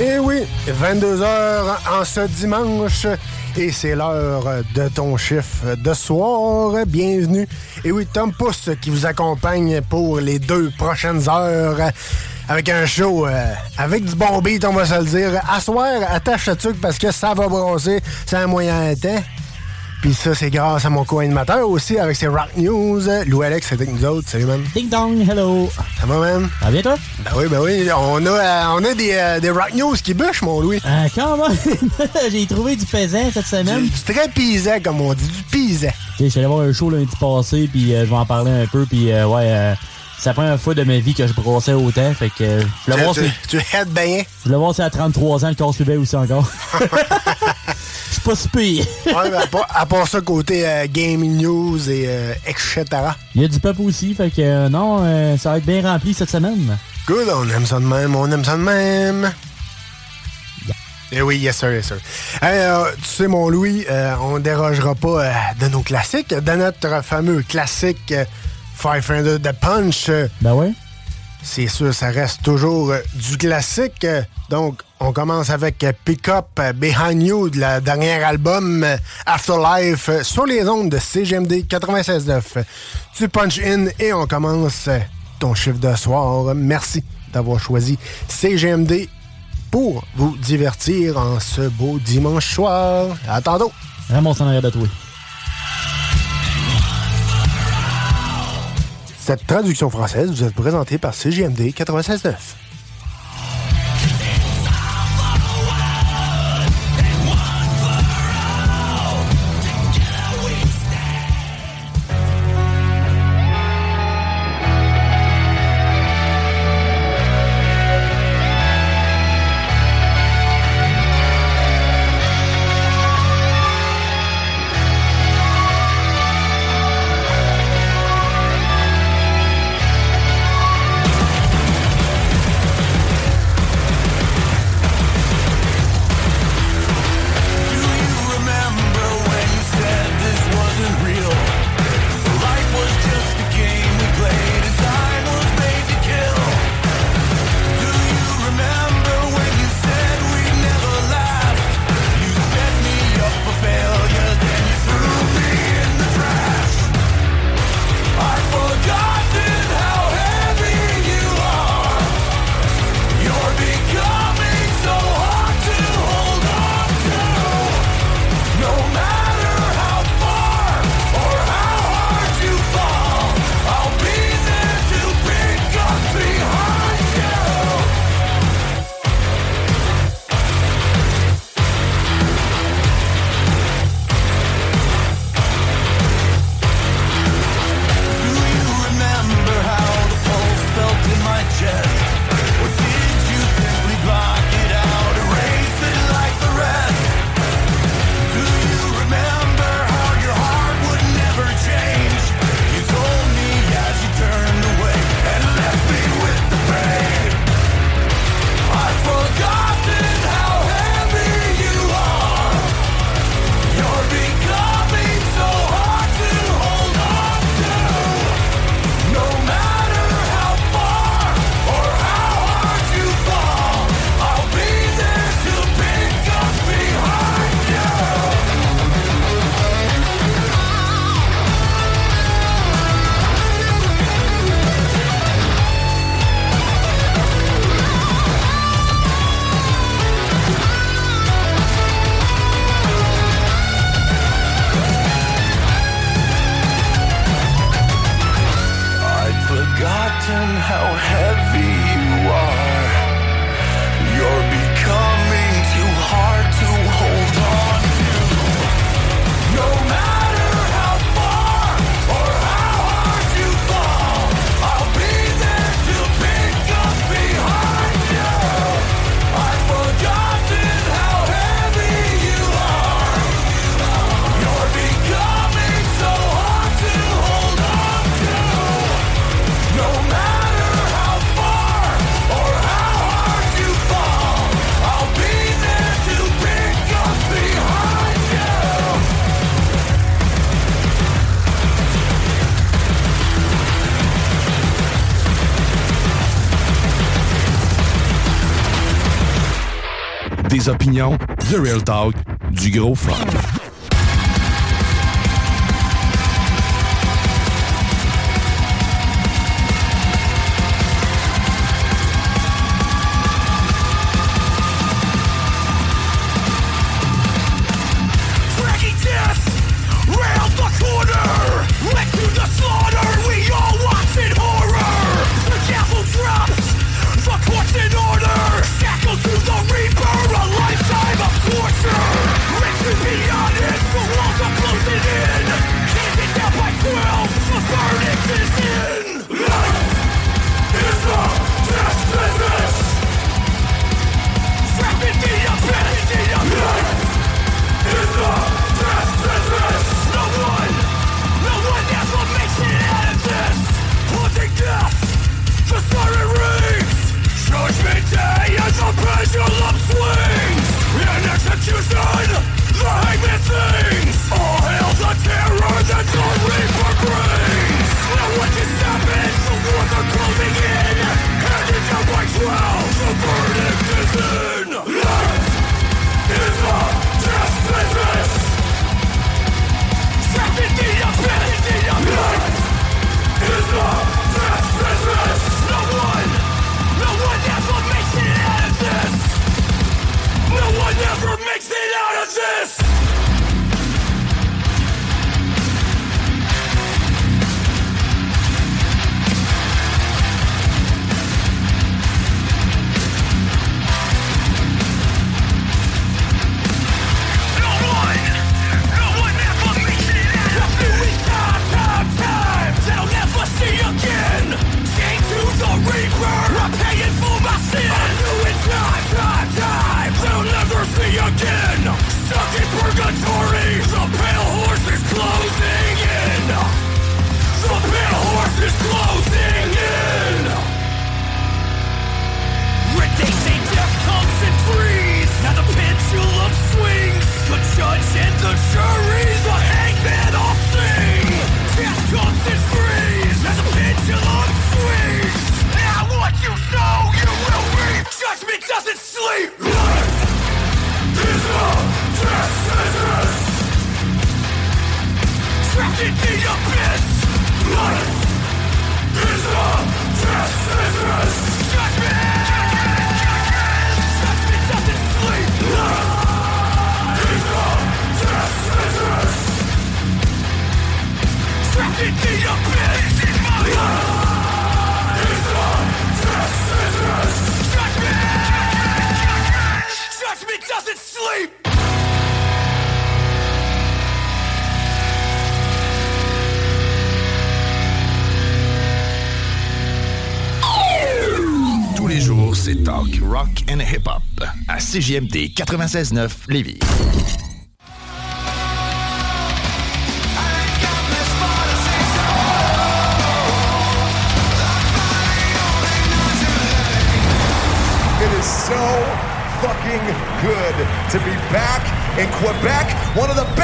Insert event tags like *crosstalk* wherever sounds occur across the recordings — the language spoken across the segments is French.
Et oui, 22h en ce dimanche. Et c'est l'heure de ton chiffre de soir. Bienvenue. Et oui, Tom Pousse qui vous accompagne pour les deux prochaines heures avec un show euh, avec du bon beat, on va se le dire. À soir, attache le truc parce que ça va brosser. C'est un moyen temps. Puis ça, c'est grâce à mon co-animateur aussi avec ses Rock News. Lou Alex, c'est avec nous autres. Salut, man. Ding dong, hello. Ça va, man? Ça va bien, toi? Ben oui, ben oui. On a, euh, on a des, euh, des Rock News qui bûchent, mon Louis. Euh, quand même, j'ai trouvé du pesant cette semaine. Du, du très pisant, comme on dit. Du pisant. Je suis allé voir un show lundi passé, puis euh, je vais en parler un peu, puis ouais, euh, c'est la première fois de ma vie que je brossais autant, fait que euh, je voulais voir Tu, si... tu, tu head bien? Je voulais voir si à 33 ans, le corps suivait aussi encore. *laughs* Je suis pas si pire. Ouais, ben, à, part, à part ça, côté euh, gaming news et euh, etc. Il y a du peuple aussi, fait que euh, non, euh, ça va être bien rempli cette semaine. Good, on aime ça de même, on aime ça de même. Eh oui, yes sir, yes sir. Hey, euh, tu sais, mon Louis, euh, on dérogera pas euh, de nos classiques, de notre fameux classique 500 de Punch. Ben ouais. c'est sûr, ça reste toujours euh, du classique. donc, on commence avec euh, Pick Up euh, Behind You, de la dernière album Afterlife, sur les ondes de CGMD 96.9. Tu punch in et on commence ton chiffre de soir. Merci d'avoir choisi CGMD pour vous divertir en ce beau dimanche soir. À tantôt! Ramasse en arrière de toi. Cette traduction française vous est présentée par CGMD 96.9. Des opinions, The Real Talk, du gros fun. pendulum swings The judge and the jury, the hangman all sing Death comes as the pendulum swings. Now you sow, you will reap Judgment doesn't sleep. Life is a death sentence Trapped in the abyss. Life is a death sentence Tous les jours, c'est talk, rock and hip-hop à CGMT 96.9 Lévis. in Quebec, one of the best.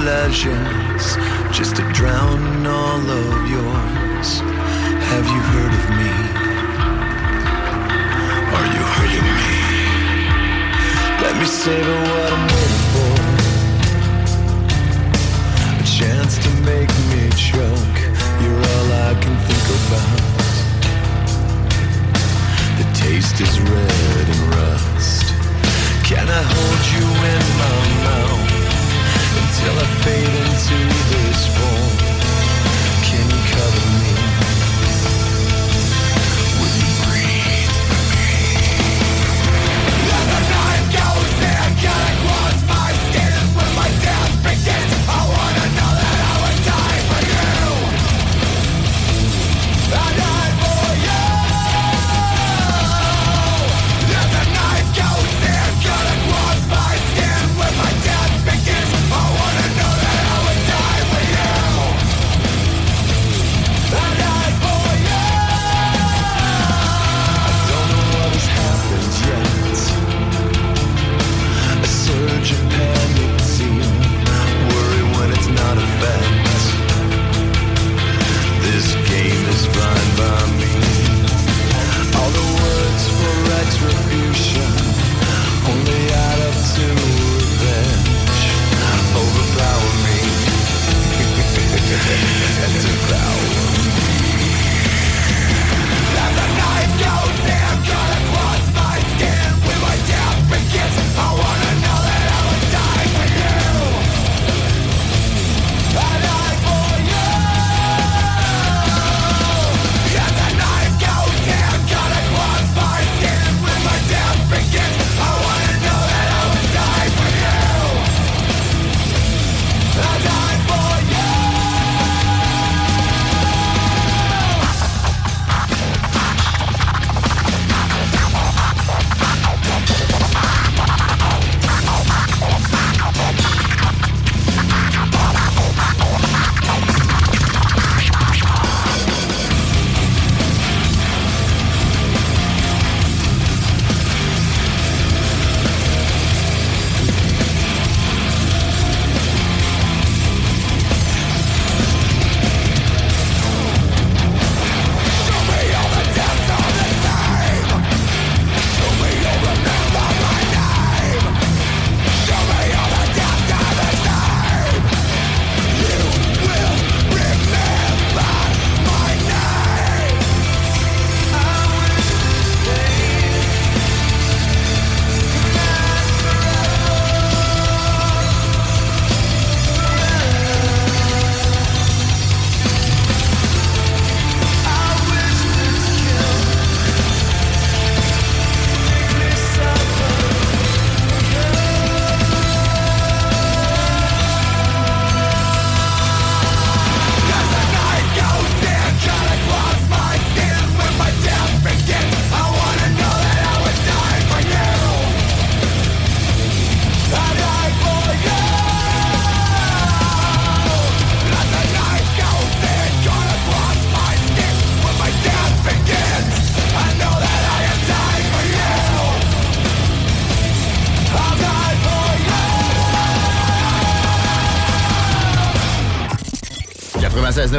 Pleasures just to drown all of yours. Have you heard of me? Are you hurting me? Let me savor what I'm waiting for. A chance to make me choke. You're all I can think about. The taste is red until I fade into this form?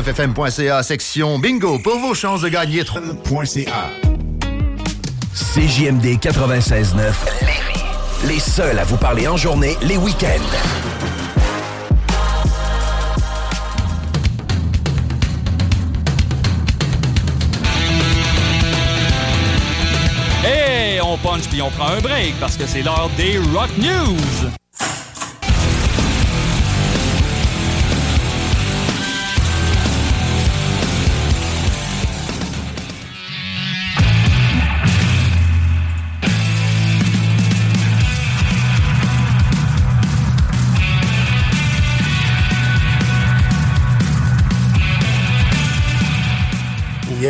9fm.ca, section bingo, pour vos chances de gagner 3.ca. CJMD 96.9, les seuls à vous parler en journée, les week-ends. Hey, on punch puis on prend un break parce que c'est l'heure des Rock News.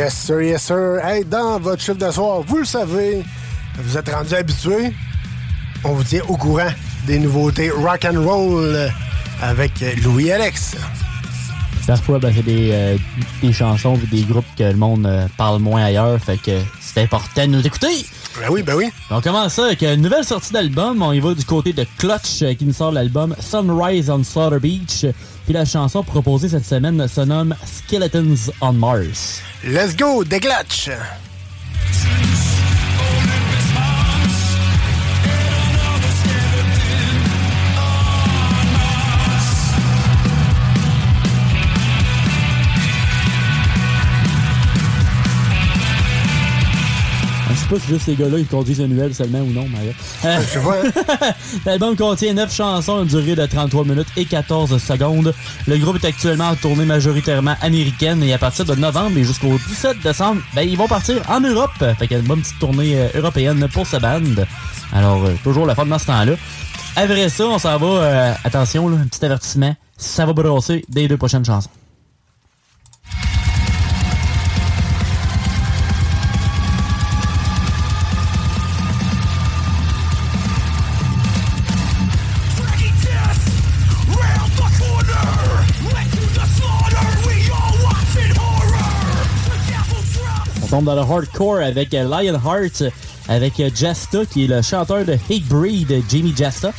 Yes, sir, yes, sir. Hey, dans votre chiffre de soir, vous le savez, vous êtes rendu habitué. On vous tient au courant des nouveautés rock and roll avec Louis-Alex. Parfois, ben, c'est des, euh, des chansons ou des groupes que le monde euh, parle moins ailleurs. Fait que c'est important de nous écouter. Ben oui, ben oui. On commence ça avec une nouvelle sortie d'album. On y va du côté de Clutch euh, qui nous sort l'album Sunrise on Slaughter Beach. Puis la chanson proposée cette semaine se nomme Skeletons on Mars. Let's go, déglatch! Je sais pas si juste ces gars-là ils conduisent nouvelle seulement ou non, mais. euh, Je sais pas. hein. *laughs* L'album contient 9 chansons, une durée de 33 minutes et 14 secondes. Le groupe est actuellement en tournée majoritairement américaine et à partir de novembre et jusqu'au 17 décembre, ben, ils vont partir en Europe. Fait qu'il y a une bonne petite tournée euh, européenne pour ce band. Alors, euh, toujours la fun dans ce temps-là. Après ça, on s'en va, euh, attention, là, un petit avertissement, ça va brosser dès les deux prochaines chansons. Tombe dans le hardcore avec euh, Lionheart, avec euh, Jasta, qui est le chanteur de Hatebreed, Jamie Jasta.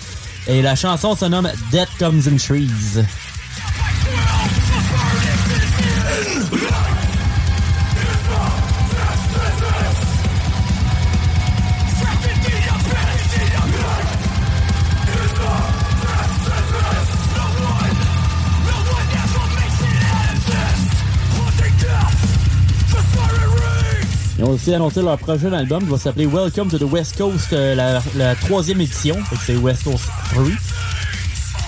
Et la chanson se nomme Death Comes in Trees. Aussi annoncé leur prochain album qui va s'appeler Welcome to the West Coast, euh, la, troisième édition. C'est West Coast 3.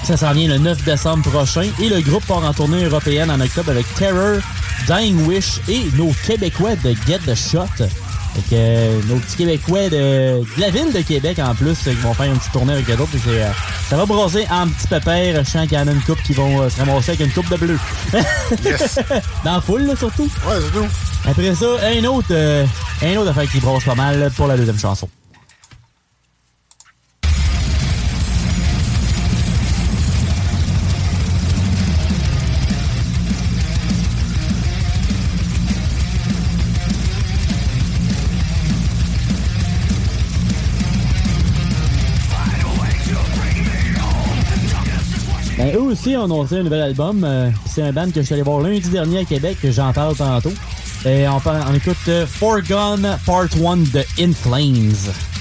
Ça s'en vient le 9 décembre prochain. Et le groupe part en tournée européenne en octobre avec Terror, Dying Wish et nos Québécois de Get the Shot. Fait que euh, nos petits Québécois de, de la ville de Québec en plus qui vont faire une petite tournée avec eux autres. Euh, ça va brosser en petits pépères. Je sens qu'il y en a une coupe qui vont euh, se ramasser avec une coupe de bleu. *laughs* Yes. Dans la foule, là, surtout. Ouais, c'est tout. Après ça, un autre, euh, un autre affaire qui brosse pas mal pour la deuxième chanson. Aussi ont annoncé un nouvel album. Euh, c'est un band que je suis allé voir lundi dernier à Québec, que j'en parle tantôt. Et on, on écoute euh, Forgone Part 1 de In Flames.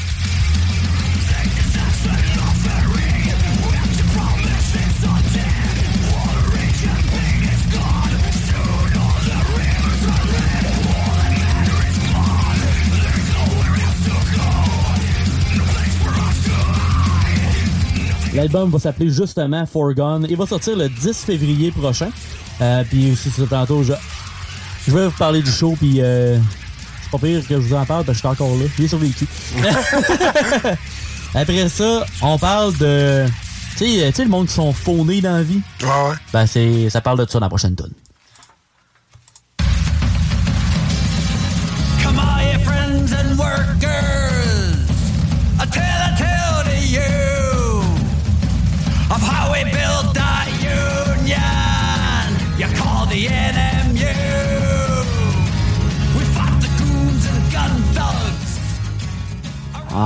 L'album va s'appeler justement Forgone. Il va sortir le 10 février prochain. Euh, puis aussi, c'est tantôt, je, je vais vous parler du show, puis euh, c'est pas pire que je vous en parle, parce que je suis encore là. J'ai survécu. *laughs* Après ça, on parle de... Tu sais, le monde qui sont faunés dans la vie? Ouais, ouais. Ben, c'est, ça parle de ça dans la prochaine tune.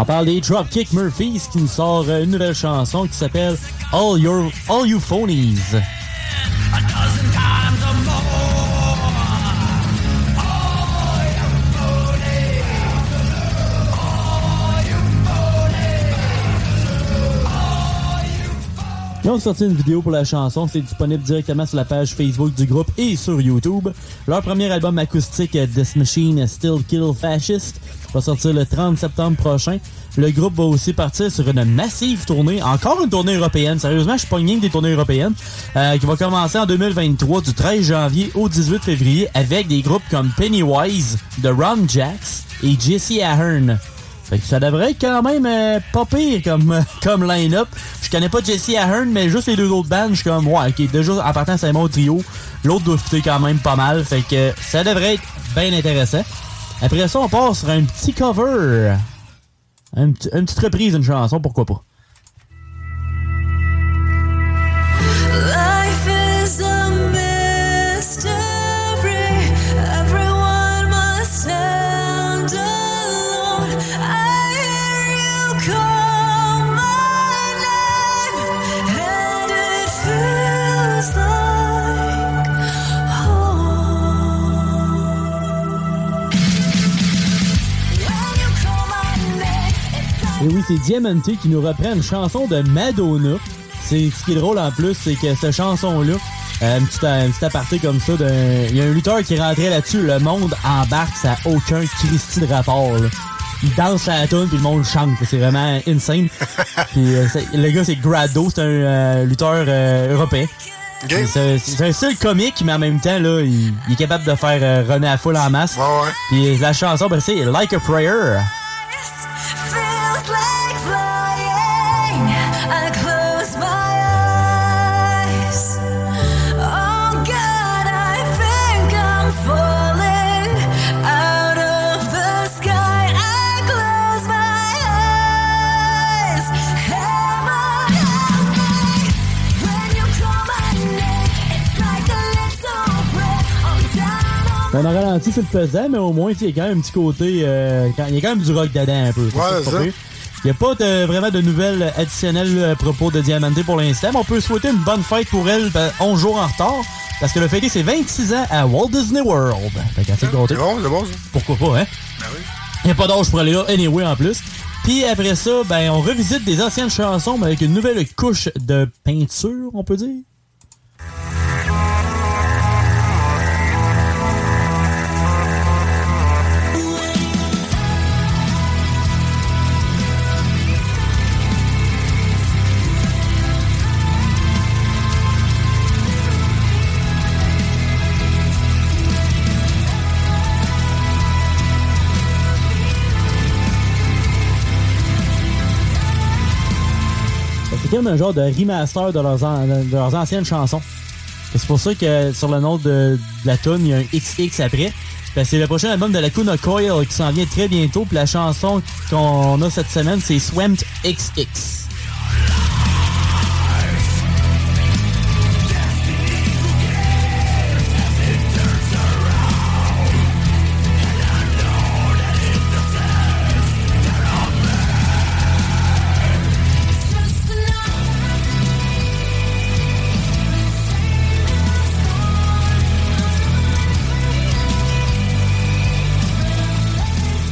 On parle des Dropkick Murphys qui nous sort une nouvelle chanson qui s'appelle All Your All You Phonies. Ils ont sorti une vidéo pour la chanson, c'est disponible directement sur la page Facebook du groupe et sur YouTube. Leur premier album acoustique, euh, This Machine Still Kill Fascist, va sortir le 30 septembre prochain. Le groupe va aussi partir sur une massive tournée, encore une tournée européenne. Sérieusement, je suis pas des tournées européennes, euh, qui va commencer en 2023 du 13 janvier au 18 février avec des groupes comme Pennywise, The Ron Jacks et Jesse Ahern. Fait que ça devrait être quand même euh, pas pire comme, euh, *laughs* comme line-up. Je connais pas Jesse Ahern, mais juste les deux autres bands, je suis comme, ouais, ok, déjà en partant c'est bon trio. L'autre doit fitter quand même pas mal. Fait que ça devrait être bien intéressant. Après ça, on passe sur un petit cover. Un une petite reprise d'une chanson, pourquoi pas. C'est Diamante qui nous reprend une chanson de Madonna. C'est ce qui est drôle en plus, c'est que cette chanson-là, euh, une petite, une petite aparté comme ça, d'un- il y a un lutteur qui rentrait là-dessus, le monde embarque, ça n'a aucun Christy de rapport. là. Il danse à la tune puis le monde chante, c'est vraiment insane. *laughs* puis euh, le gars c'est Grado, c'est un euh, lutteur euh, européen. C'est un style comique, mais en même temps, là, il, il est capable de faire runner à full en masse. Puis la chanson, ben, c'est Like a Prayer. On Ben, en ralenti, c'est le pesant, mais au moins, il y a quand même un petit côté. euh, quand- il y a quand même du rock dedans un peu. Ouais, ça, c'est. Il n'y a pas de- vraiment de nouvelles additionnelles à propos de Diamante pour l'instant, mais on peut souhaiter une bonne fête pour elle, ben, 11 jours en retard, parce qu'elle a fêté ses 26 ans à Walt Disney World. Fait qu'elle sait compter. C'est bon, c'est bon, ça. Pourquoi pas, hein? Il n'y a pas d'âge pour aller là, anyway, en plus. Puis après ça, ben, on revisite des anciennes chansons, mais avec une nouvelle couche de peinture, on peut dire. Un genre de remaster de leurs, an- de leurs anciennes chansons. C'est pour ça que sur le nom de, la tune, il y a un XX après. C'est le prochain album de la Kuna Coil qui s'en vient très bientôt. Puis la chanson qu'on a cette semaine, c'est Swamped XX.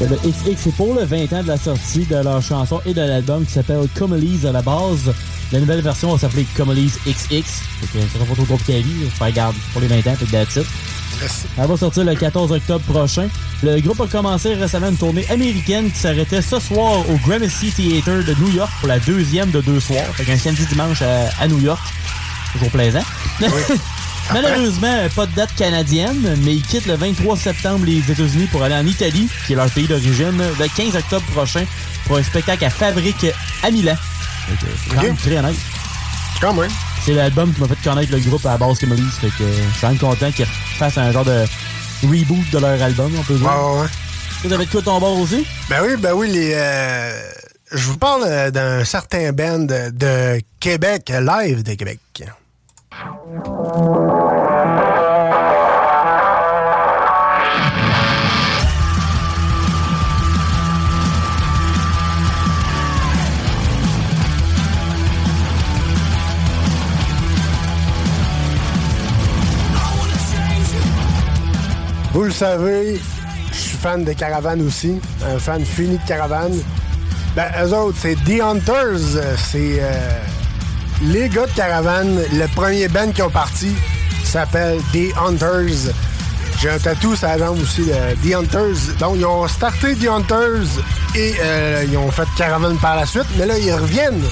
Le XX, c'est pour le 20 ans de la sortie de leur chanson et de l'album qui s'appelle Comelies à la base. La nouvelle version va s'appeler Comelies XX. Sera pas trop compliqué à lire. Faire garde pour les 20 ans, fait that's it. Elle va sortir le 14 octobre prochain. Le groupe a commencé récemment une tournée américaine qui s'arrêtait ce soir au Gramercy Theater de New York pour la deuxième de deux soirs. Fait qu'un samedi dimanche à, à New York. Toujours plaisant. *laughs* Malheureusement, pas de date canadienne, mais ils quittent le 23 septembre les États-Unis pour aller en Italie, qui est leur pays d'origine, le 15 octobre prochain pour un spectacle à Fabrique à Milan. Que C'est très honnête. Quand même. C'est l'album qui m'a fait connaître le groupe à la base Camelise. Fait que je suis quand même content qu'ils fassent un genre de reboot de leur album, on peut dire. Ouais, ouais. Vous avez de quoi ton bord aussi? Ben oui, ben oui, les. euh, je vous parle euh, d'un certain band de Québec, live de Québec. Vous le savez, je suis fan de Caravane aussi, un fan fini de Caravane. Ben, eux autres, c'est The Hunters, c'est euh, les gars de Caravane. Le premier band qui ont parti s'appelle The Hunters. J'ai un tatou sur la jambe aussi de The Hunters. Donc, ils ont starté The Hunters et euh, ils ont fait Caravane par la suite. Mais là, ils reviennent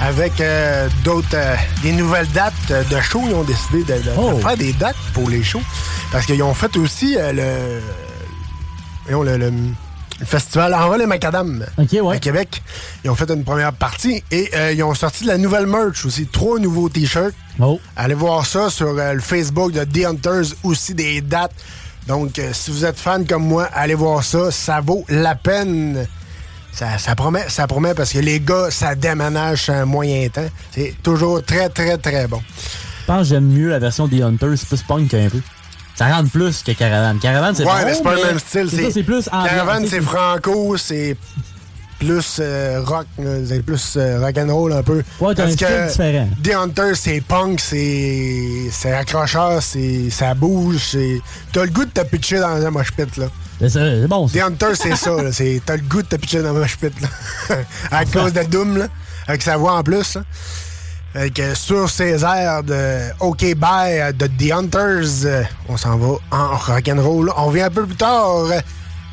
avec euh, d'autres, euh, des nouvelles dates de shows. Ils ont décidé de, de- de faire des dates pour les shows. Parce qu'ils ont fait aussi le, voyons, le, le- le festival Envol et Macadam à Québec. Ils ont fait une première partie et euh, ils ont sorti de la nouvelle merch aussi. Trois nouveaux t-shirts. Allez voir ça sur euh, le Facebook de The Hunters, aussi des dates. Donc, euh, si vous êtes fan comme moi, allez voir ça. Ça vaut la peine. Ça, ça promet, ça promet parce que les gars, ça déménage sur un moyen temps. C'est toujours très, très, très bon. Je pense que j'aime mieux la version des Hunters, c'est plus punk un peu. Ça rentre plus que Caravane. Caravane, c'est ouais, bon, mais c'est pas le même style. C'est ça, c'est plus Caravane, c'est franco, c'est. plus euh, rock, êtes plus euh, rock'n'roll un peu. Ouais, t'as un Parce que différent. The Hunter, c'est punk, c'est c'est accrocheur, c'est ça bouge, c'est t'as le goût de te pitcher dans un mosh pit là. C'est c'est bon, The Hunter, c'est ça, là, c'est t'as le goût de te pitcher dans un mosh pit là. *laughs* à cause de Doom là, avec sa voix en plus. là. Fait que sur ces airs de OK Bye euh, de The Hunters, euh, on s'en va en rock'n'roll. On vient un peu plus tard euh,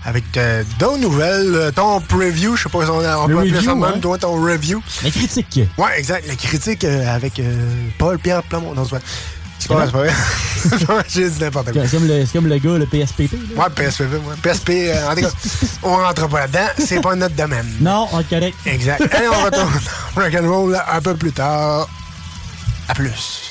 avec euh, d'autres nouvelles. Euh, Ton preview, je sais pas si on, a- on peut ça même, ouais. toi, ton review. La critique. Ouais, exact. La critique euh, avec euh, Paul-Pierre. Non, c'est pas c'est pas vrai, c'est pas vrai. J'ai dit n'importe quoi. C'est comme, le- comme le gars, le PSPP. là. Ouais, PSPP, ouais. PSP, euh, en tout cas, on rentre pas là-dedans. C'est pas notre domaine. *laughs* Non, on est correct. Exact. Allez, on retourne rock'n'roll un peu plus tard. À plus.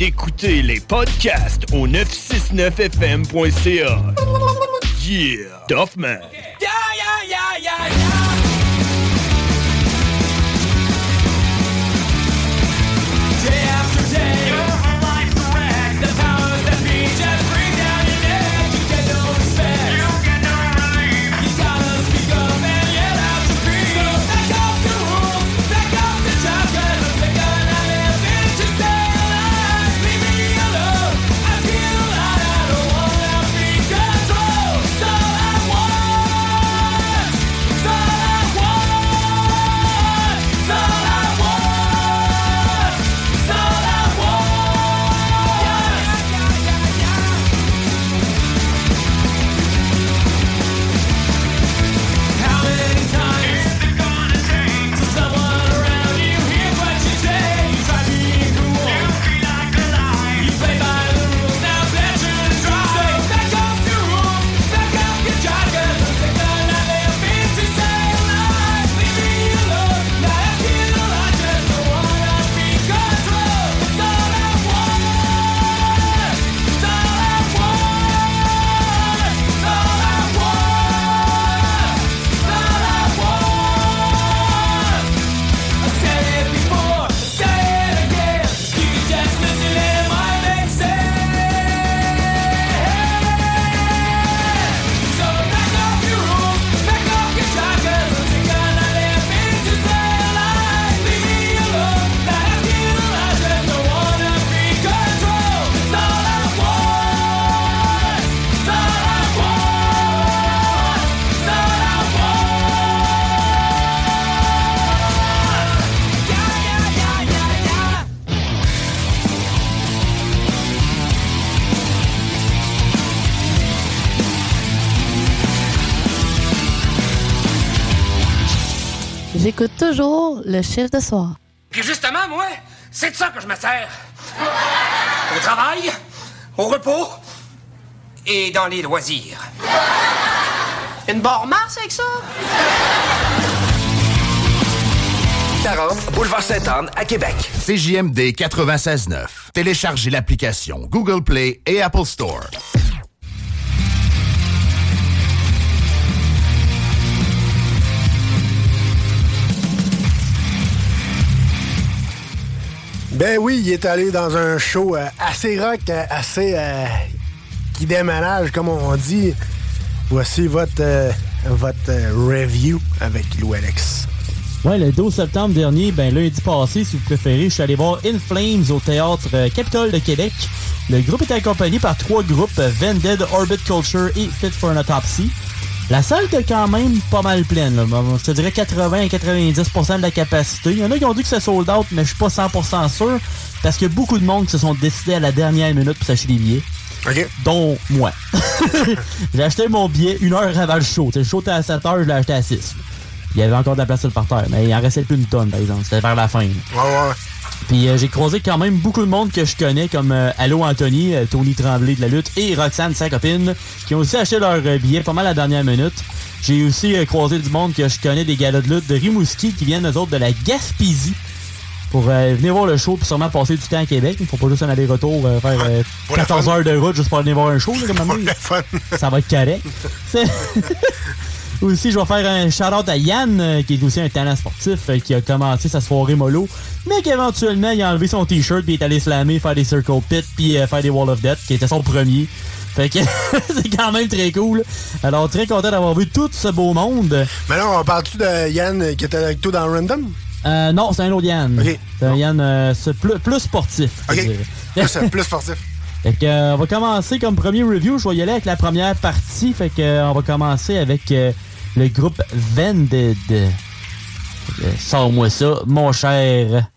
D'écouter les podcasts au 969fm.ca. Yeah, yeah. J'écoute toujours le chiffre de soir. Puis justement, moi, c'est de ça que je me sers. Au travail, au repos et dans les loisirs. Une barre Mars avec ça? 40, boulevard Sainte-Anne à Québec. CJMD 96.9. Téléchargez l'application Google Play et Apple Store. Ben oui, il est allé dans un show euh, assez rock, euh, assez euh, qui déménage, comme on dit. Voici votre, votre review avec Lou Alex. Ouais, le 12 septembre dernier, ben lundi passé, si vous préférez, je suis allé voir In Flames au théâtre Capitole de Québec. Le groupe était accompagné par trois groupes, Vended, Orbit Culture et Fit for an Autopsy. La salle était quand même pas mal pleine. là. Je te dirais 80 à 90% de la capacité. Il y en a qui ont dit que c'est sold out, mais je suis pas 100% sûr parce qu'il y a beaucoup de monde qui se sont décidés à la dernière minute pour s'acheter des billets. Dont moi. *laughs* j'ai acheté mon billet une heure avant le show. T'sais, le show était à 7 heures, je l'ai acheté à 6. Il y avait encore de la place sur le parterre, mais il en restait plus une tonne, par exemple. C'était vers la fin. là. Ouais, ouais. Puis euh, j'ai croisé quand même beaucoup de monde que je connais, comme euh, Allo Anthony, euh, Tony Tremblay de la lutte, et Roxane, sa copine, qui ont aussi acheté leur billet pas mal à la dernière minute. J'ai aussi croisé du monde que je connais des galas de lutte de Rimouski qui viennent eux autres de la Gaspésie pour venir voir le show puis sûrement passer du temps à Québec. Il faut pas juste un aller-retour faire euh, pour le 14 fun. heures de route juste pour venir voir un show. là, comme. *laughs* Ça va être correct. *laughs* Aussi, je vais faire un shout-out à Yann, euh, qui est aussi un talent sportif, euh, qui a commencé sa soirée mollo, mais qu'éventuellement, il a enlevé son t-shirt, puis est allé slammer, faire des circle pits, puis euh, faire des wall of death, qui était son premier. Fait que *laughs* c'est quand même très cool. Alors, très content d'avoir vu tout ce beau monde. Mais là, on parle-tu de Yann qui était avec toi dans Random? Euh, non, c'est un autre Yann. C'est un Yann euh, plus, plus sportif. je Ok. dirais. Plus, plus sportif. *laughs* Fait que, euh, on va commencer comme premier review. Je vais y aller avec la première partie. Fait que, euh, on va commencer avec euh, le groupe Vended. Euh, Sors-moi ça, mon cher.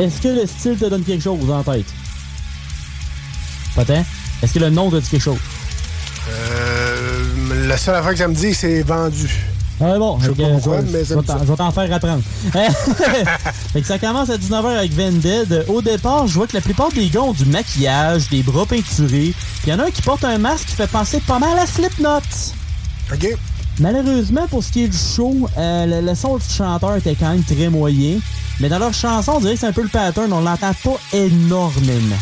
Est-ce que le style te donne quelque chose en tête? Pas tant. Est-ce que le nom te dit quelque chose? Euh, la seule affaire que ça me dit, c'est vendu. Ah bon, Je vais t'en- vais faire apprendre. *laughs* fait que ça commence à 19h avec Vended. Au départ, je vois que la plupart des gars ont du maquillage, des bras peinturés. Puis il y en a un qui porte un masque qui fait penser pas mal à Slipknot. OK. Malheureusement, pour ce qui est du show, euh, le, le son du chanteur était quand même très moyen. Mais dans leur chanson, on dirait que c'est un peu le pattern. On l'entend pas énormément.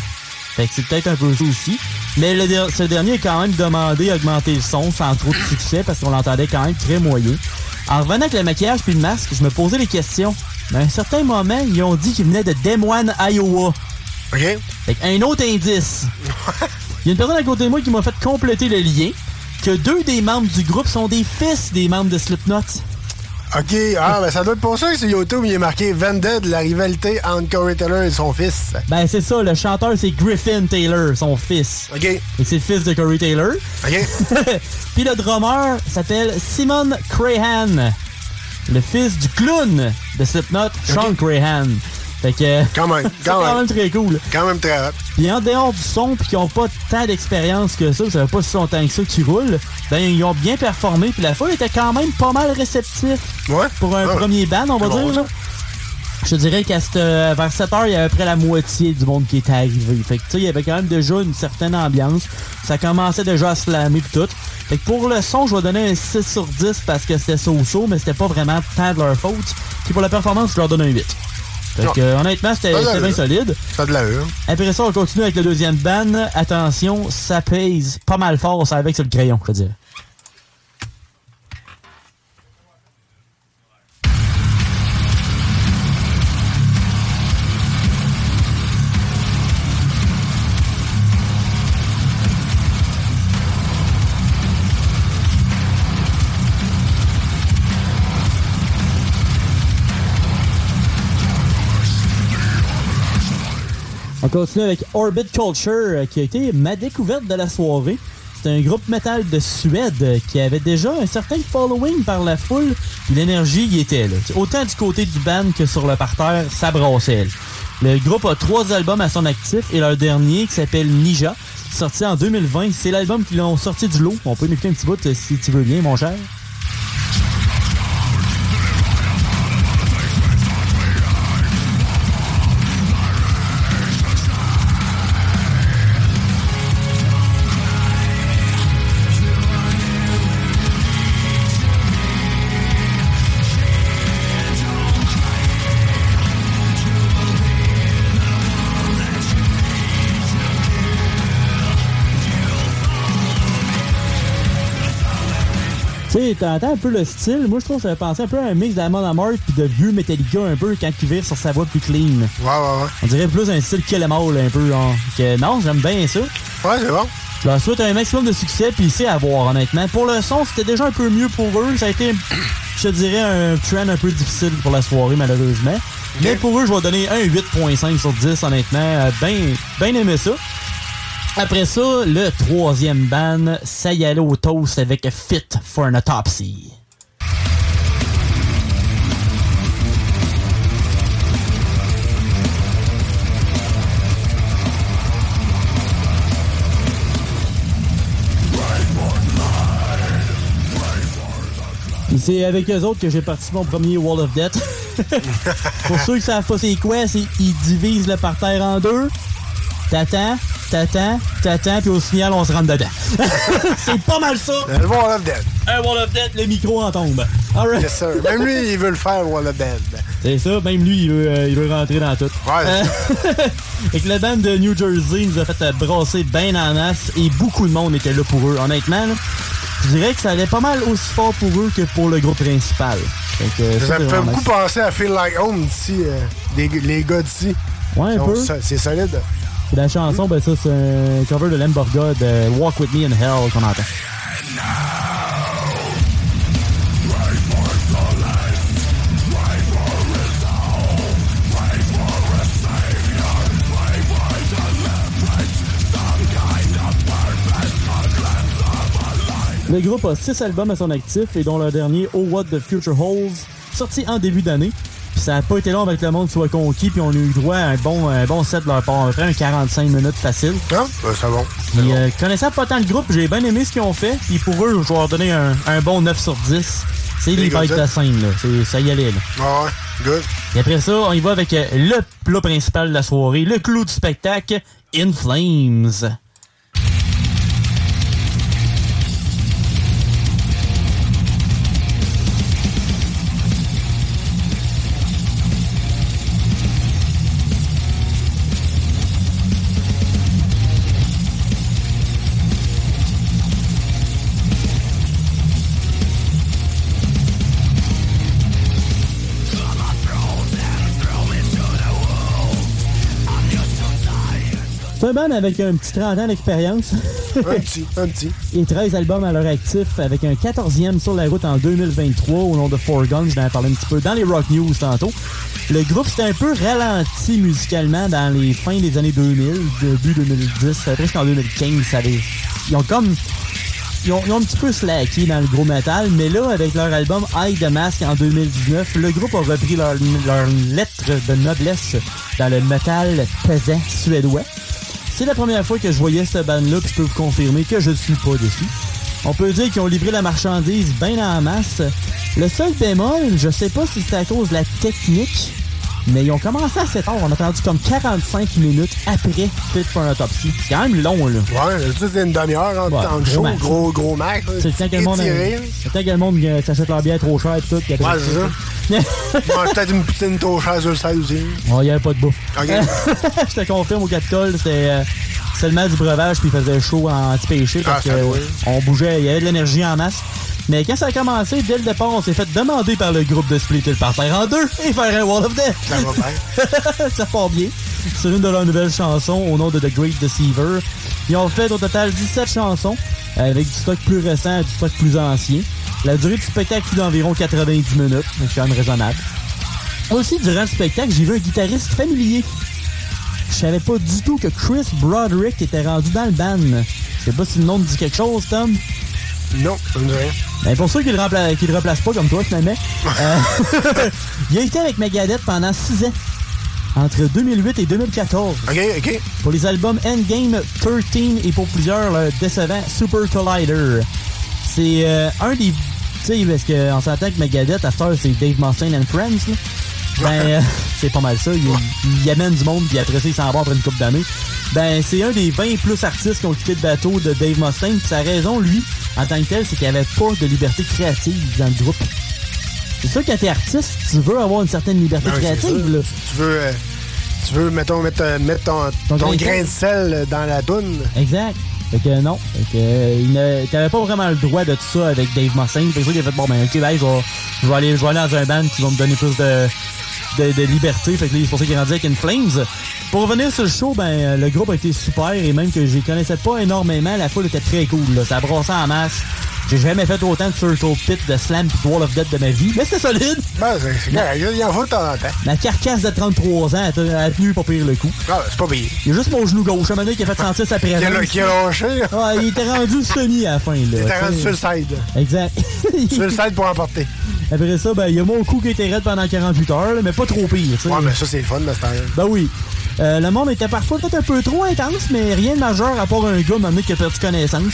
Fait que c'est peut-être un peu ça aussi. Mais le ce dernier a quand même demandé d'augmenter le son sans trop de succès parce qu'on l'entendait quand même très moyen. En revenant avec le maquillage puis le masque, je me posais les questions. Mais à un certain moment, ils ont dit qu'ils venaient de Des Moines, Iowa. OK. Fait un autre indice. *laughs* Il y a une personne à côté de moi qui m'a fait compléter le lien que deux des membres du groupe sont des fils des membres de Slipknot. OK. Ah, ben ça doit être pour ça que sur YouTube, il est marqué Vended, la rivalité entre Corey Taylor et son fils. Ben c'est ça, le chanteur c'est Griffin Taylor, son fils. OK. Et c'est le fils de Corey Taylor. OK. *laughs* Puis le drummer s'appelle Simon Crahan, le fils du clown de Slipknot, Sean Crahan. Fait que. Quand même, *laughs* c'est quand quand même. très cool. Quand même très hot. Puis en dehors du son, puis qu'ils n'ont pas tant d'expérience que ça, ça fait pas si longtemps que ça qu'ils roulent, ben ils ont bien performé, puis la foule était quand même pas mal réceptif pour un Ah ouais. premier band, on va bon, dire. là. Je dirais qu'à euh, vers 7 heures, il y avait à peu près la moitié du monde qui était arrivé. Fait que tu sais, il y avait quand même déjà une certaine ambiance. Ça commençait déjà à slammer pis tout. Fait que pour le son, je vais donner un 6 sur 10 parce que c'était so-so, mais c'était pas vraiment tant de leur faute. Puis pour la performance, je leur donne un 8. Fait Non. que, honnêtement, c'était bien solide. Ça de l'allure. Après ça, on continue avec le deuxième ban. Attention, ça pèse pas mal fort, ça avec sur le crayon, je veux dire. On continue avec Orbit Culture, euh, qui a été ma découverte de la soirée. C'est un groupe metal de Suède euh, qui avait déjà un certain following par la foule. L'énergie y était là. Autant du côté du band que sur le parterre, ça brassait. Le groupe a trois albums à son actif et leur dernier, qui s'appelle Ninja, sorti en 2020, c'est l'album qu'ils ont sorti du lot. On peut écouter un petit bout euh, si tu veux bien, mon cher. Sais, t'entends un peu le style. Moi, je trouve que ça fait penser un peu à un mix d'Amon Amarth puis de vieux Metallica un peu quand il vire sur sa voix plus clean. Ouais, ouais, ouais. On dirait plus un style Kill 'Em All un peu. Hein. Que, non, j'aime bien ça. Ouais, c'est bon. Je leur souhaite un maximum de succès puis c'est à voir honnêtement. Pour le son, c'était déjà un peu mieux pour eux. Ça a été, je te dirais, un trend un peu difficile pour la soirée malheureusement. Mais pour eux, je vais donner un 8.5 sur 10 honnêtement. Euh, Ben, ben aimé ça. Après ça, le troisième ban, ça y allait au toast avec Fit for an Autopsy. C'est avec eux autres que j'ai parti mon premier Wall of Death. *laughs* Pour ceux qui savent pas c'est quoi, c'est ils divisent le parterre en deux. T'attends, t'attends, t'attends, puis au signal, on se rentre dedans. *laughs* c'est pas mal ça. Le Wall of Dead. Un Wall of Death, le micro en tombe. Alright. Yes, sir. Même lui, il veut le faire, Wall of Dead. C'est ça, même lui, il veut, euh, il veut rentrer dans tout. Ouais. Euh, *laughs* et que le band de New Jersey nous a fait euh, brasser ben en masse et beaucoup de monde était là pour eux. Honnêtement, là, je dirais que ça allait pas mal aussi fort pour eux que pour le groupe principal. Euh, Ça me fait beaucoup penser à Feel Like Home d'ici, les gars d'ici. Ouais, un peu. C'est solide. La chanson, ben ça, c'est un cover de Lamborghini de Walk With Me in Hell qu'on entend. Le groupe a six albums à son actif et dont le dernier Oh What the Future Holds, sorti en début d'année. Puis ça a pas été long avec le monde soit conquis, puis on a eu droit à un bon, un bon set de leur part. Après un 45 minutes facile. Ah, ben, c'est bon. Puis, euh, connaissant pas tant le groupe, j'ai bien aimé ce qu'ils ont fait. Puis pour eux, je vais leur donner un, un bon 9 sur 10. C'est les bêtes ça. de scène, là. C'est- Ça y allait, là. Ah ouais, good. Et après ça, on y va avec euh, le plat principal de la soirée, le clou du spectacle, In Flames. C'est un band avec un petit 30 ans d'expérience. Un petit, un petit. *laughs* Et 13 albums à leur actif, avec un 14e sur la route en 2023 au nom de Four Guns. Je en parler un petit peu dans les Rock News tantôt. Le groupe s'était un peu ralenti musicalement dans les fins des années 2000, début 2010, après jusqu'en 2015. Ça avait- ils ont comme... Ils ont, ils ont un petit peu slacké dans le gros metal, mais là, avec leur album Eye the Mask en 2019, le groupe a repris leur, leur lettre de noblesse dans le metal pesant suédois. C'est la première fois que je voyais cette bande-là, puis je peux vous confirmer que je suis pas déçu. On peut dire qu'ils ont livré la marchandise bien en masse. Le seul bémol, je sais pas si c'est à cause de la technique, mais ils ont commencé assez tard. On a attendu comme 45 minutes après Fit for an Autopsy. C'est quand même long, là. Ouais, c'est une demi-heure en Ouais, temps de gros show, max. gros, gros max. C'est le temps que le monde, le le monde euh, s'achète leur bière trop cher et tout. Ouais, c'est ça. Ouais, Peut-être une poutine trop chère sur le side aussi. Il n'y avait pas de bouffe. *laughs* Je te confirme, au Capitole, c'était euh, seulement du breuvage, puis il faisait chaud en anti-péché parce Ah, ça que doit. euh, on bougeait, il y avait de l'énergie en masse. Mais quand ça a commencé, dès le départ, on s'est fait demander par le groupe de splitter le parterre en deux et faire un Wall of Death. Ça va bien. *laughs* ça part bien. Sur une de leurs nouvelles chansons au nom de The Great Deceiver. Ils ont fait au total 17 chansons avec du stock plus récent et du stock plus ancien. La durée du spectacle fut d'environ 90 minutes, donc c'est quand même raisonnable. Aussi, durant le spectacle, j'ai vu un guitariste familier. Je savais pas du tout que Chris Broderick était rendu dans le band. Je sais pas si le nom te dit quelque chose, Tom. Non, ça me dit rien. Ben pour ceux qui le, rempla- qui le replacent pas comme toi, finalement, euh, *laughs* il a été avec Megadeth pendant 6 ans, entre 2008 et 2014. OK, OK. Pour les albums Endgame 13 et pour plusieurs, le décevant Super Collider. C'est euh, un des... Tu sais, parce qu'on s'entend que Megadeth, à cette heure, c'est Dave Mustaine and Friends, là. Ben, *laughs* euh, c'est pas mal ça. Il, il amène du monde, puis après ça, il s'en va après une couple d'années. Ben, c'est un des 20 plus artistes qui ont quitté le bateau de Dave Mustaine. Puis sa raison, lui, en tant que tel, c'est qu'il n'y avait pas de liberté créative dans le groupe. C'est sûr, quand t'es artiste, tu veux avoir une certaine liberté créative, là. Tu veux, euh, tu veux mettons, mettre, euh, mettre ton, Ton ton, grain de sel dans la toune. Exact. Fait que non. Fait que, il t'avais pas vraiment le droit de tout ça avec Dave Mustaine. C'est ça qu'il a fait, bon, ben, ok, ben, je vais, je vais aller, je vais aller dans un band qui va me donner plus de, de, liberté. Fait que c'est pour ça qu'il est avec In Flames. Pour revenir sur le show, ben, le groupe a été super et même que je les connaissais pas énormément, la foule était très cool, là. Ça brassait en masse. J'ai jamais fait autant de Circle Pit, de Slam pis de Wall of Death de ma vie, mais c'était solide. Ben, c'est correct. Il y en faut de temps en temps. Ma carcasse de 33 ans a a tenu pas pire le coup. Ah, c'est pas payé. Il y a juste mon genou gauche, un moment qui a fait sentir sa présence. Qui a, qui a lâché. Il était rendu semi à la fin, là. Il était rendu sur le side. Exact. *laughs* sur le side pour emporter. Après ça, ben, il y a mon coup qui était raide pendant 48 heures, là, mais pas trop pire. Ouais, mais ça, c'est le fun de ce temps-là. Ben oui. Euh, le monde était parfois peut-être un peu trop intense, mais rien de majeur à part un gars, maintenant qui a perdu connaissance.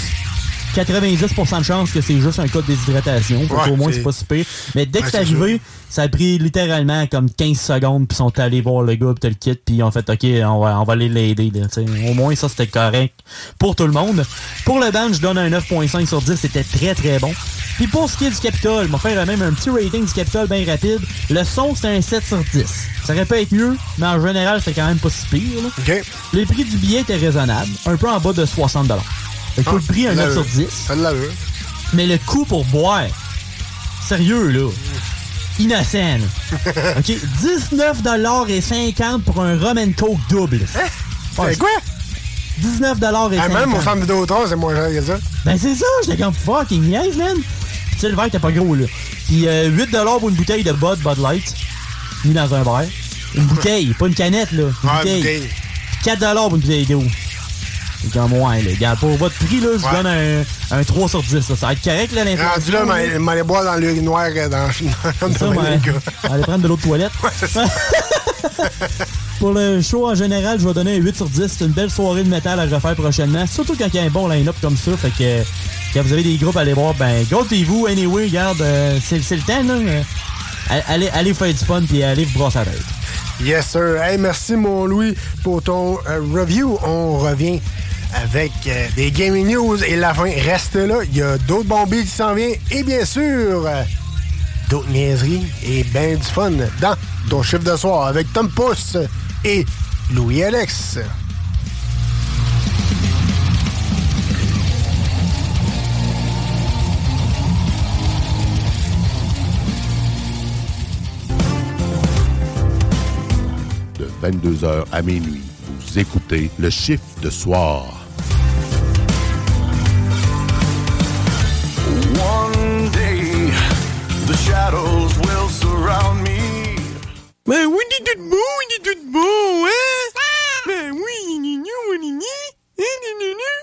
90% de chance que c'est juste un cas de déshydratation. Ouais, qu'au moins, c'est- c'est pas si pire. Mais dès que Ouais, c'est c'est arrivé, ça a pris littéralement comme 15 secondes, puis ils sont allés voir le gars, puis t'as le kit, puis ils ont fait, OK, on va, on va aller l'aider. Au moins, ça, c'était correct pour tout le monde. Pour le band, je donne un 9.5 sur 10. C'était très, très bon. Puis pour ce qui est du Capitole, je vais faire même un petit rating du Capitole bien rapide. Le son, c'est un 7 sur 10. Ça aurait pu être mieux, mais en général, c'était quand même pas si pire. là. Les prix du billet étaient raisonnables, un peu en bas de 60 Fait que pour le prix, un 9 sur 10. Ça de l'allure. Mais le coût pour boire, sérieux, là, innocent. *laughs* OK, 19 et 50 pour un rum and coke double. Ouais, C'est quoi? 19 et Ah, 50. même au centre Vidéotron, c'est moins cher que ça. Ben c'est ça, j'étais comme fucking niaise, man. Puis tu sais, le verre était pas gros, là. Puis euh, 8 pour une bouteille de Bud, Bud Light, mis dans un verre. Une bouteille, pas une canette, là. Une Ouais, bouteille. bouteille. 4 pour une bouteille d'eau. Comme, ouais, les gars, pour votre prix, là, je Ouais. donne un, un 3 sur 10. là. Ça va être correct, là, l'inflation. Rendu là, m'aller m'aller boire dans l'urinoir euh, dans, *laughs* dans, ça, les gars. *laughs* Aller prendre de l'eau de toilette. *laughs* Pour le show en général, je vais donner un 8 sur 10. C'est une belle soirée de métal à refaire prochainement. Surtout quand il y a un bon line-up comme ça. Fait que quand vous avez des groupes à aller voir, ben, gâtez-vous. Anyway, regarde, euh, c'est c'est le temps, là. Euh, Allez, allez faire du fun puis allez vous brosser la tête. Yes, sir. Hey, merci, mon Louis, pour ton euh, review. On revient avec euh, des gaming news et la fin reste là. Il y a d'autres bombes qui s'en viennent et bien sûr, euh, d'autres niaiseries et ben du fun dans ton chiffre de soir avec Tom Pousse et Louis-Alex. De 22h à minuit, vous écoutez le chiffre de soir. One day, the shadows will surround me. Ben oui, il est tout beau, il est tout beau, hein? Ben oui, il est mignon, il est mignon. Il est mignon.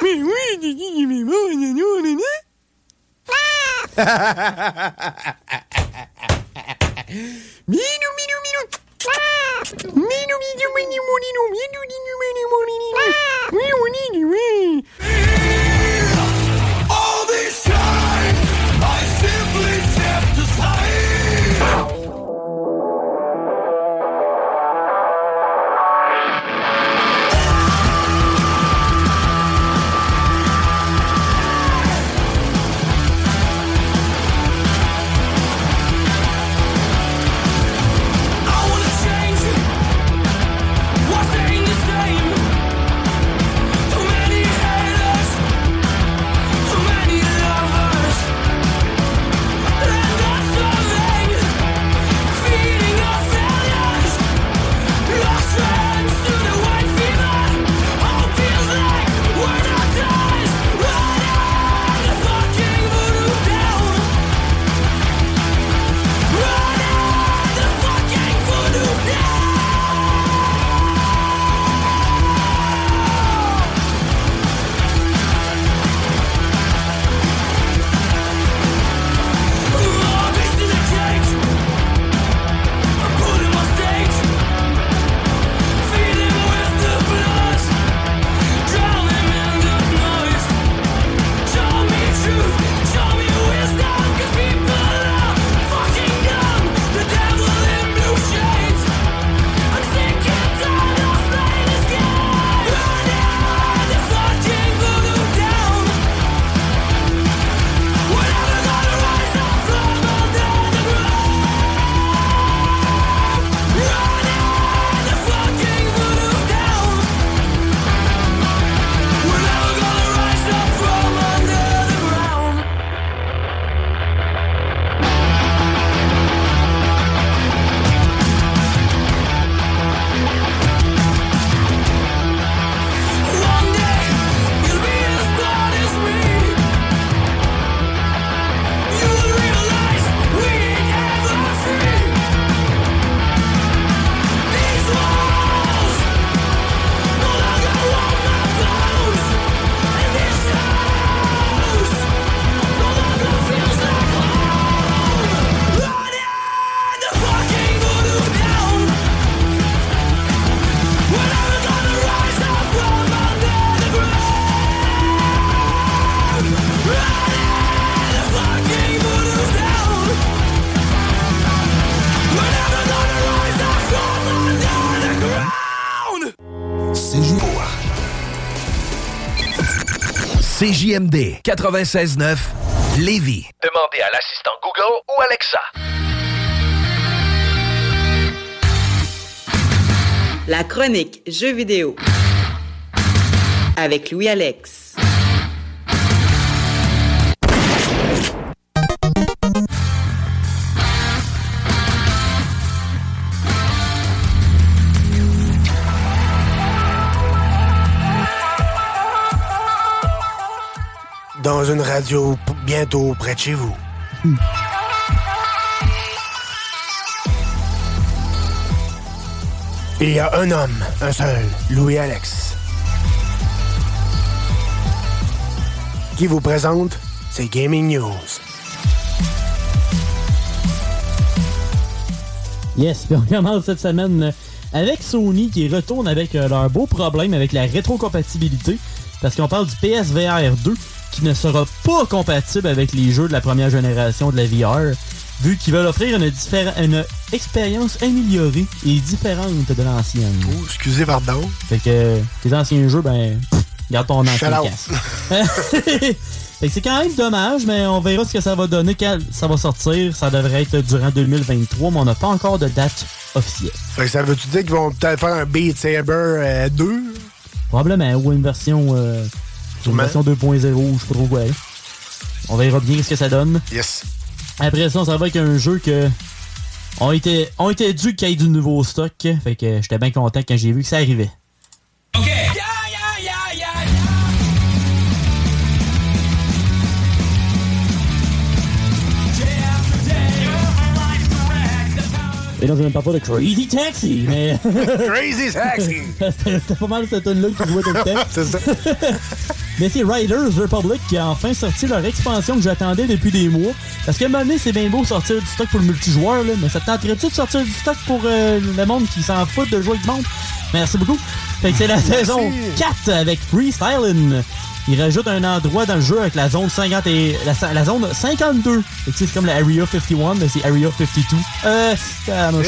Ben oui, il est mignon, il est beau, il est mignon, il est mignon. CJMD 96.9 Lévis. Demandez à l'assistant Google ou Alexa. La chronique Jeux vidéo avec Louis Dans une radio bientôt près de chez vous. Il y a un homme, un seul, Louis Alex. qui vous présente ces Gaming News. Yes, *laughs* puis on commence cette semaine euh, avec Sony qui retourne avec euh, leur beau problème avec la rétrocompatibilité. Parce qu'on parle du PSVR 2 qui ne sera pas compatible avec les jeux de la première génération de la VR, vu qu'ils veulent offrir une, expérience améliorée et différente de l'ancienne. Oh, excusez, pardon. Fait que euh, tes anciens jeux, ben, pff, garde ton ancien casque. *laughs* fait que c'est quand même dommage, mais on verra ce que ça va donner quand ça va sortir. Ça devrait être durant 2023, mais on n'a pas encore de date officielle. Fait que ça veut-tu dire qu'ils vont peut-être faire un Beat Saber euh, 2? Probablement, ou une version, euh, une Sûrement. version 2.0, je sais pas trop quoi. On verra bien ce que ça donne. Yes. Après ça, ça va avec un jeu que on était, on était dû qu'il y ait du nouveau stock. Fait que j'étais bien content quand j'ai vu que ça arrivait. Et là, je ne parle pas de Crazy Taxi, mais. *laughs* Crazy Taxi! *laughs* C'était pas mal cette tune-là qui jouait tout le temps. *laughs* C'est ça. Mais c'est Riders Republic qui a enfin sorti leur expansion que j'attendais depuis des mois. Parce que à un moment donné, c'est bien beau sortir du stock pour le multijoueur, là, mais ça te tenterait-tu de sortir du stock pour euh, le monde qui s'en fout de jouer avec du monde? Merci beaucoup. Fait que c'est la saison 4 avec Freestyling. Il rajoute un endroit dans le jeu avec la zone 50 et la, la zone 52. Fait que c'est comme la Area 51, mais c'est Area 52. Euh, la moche.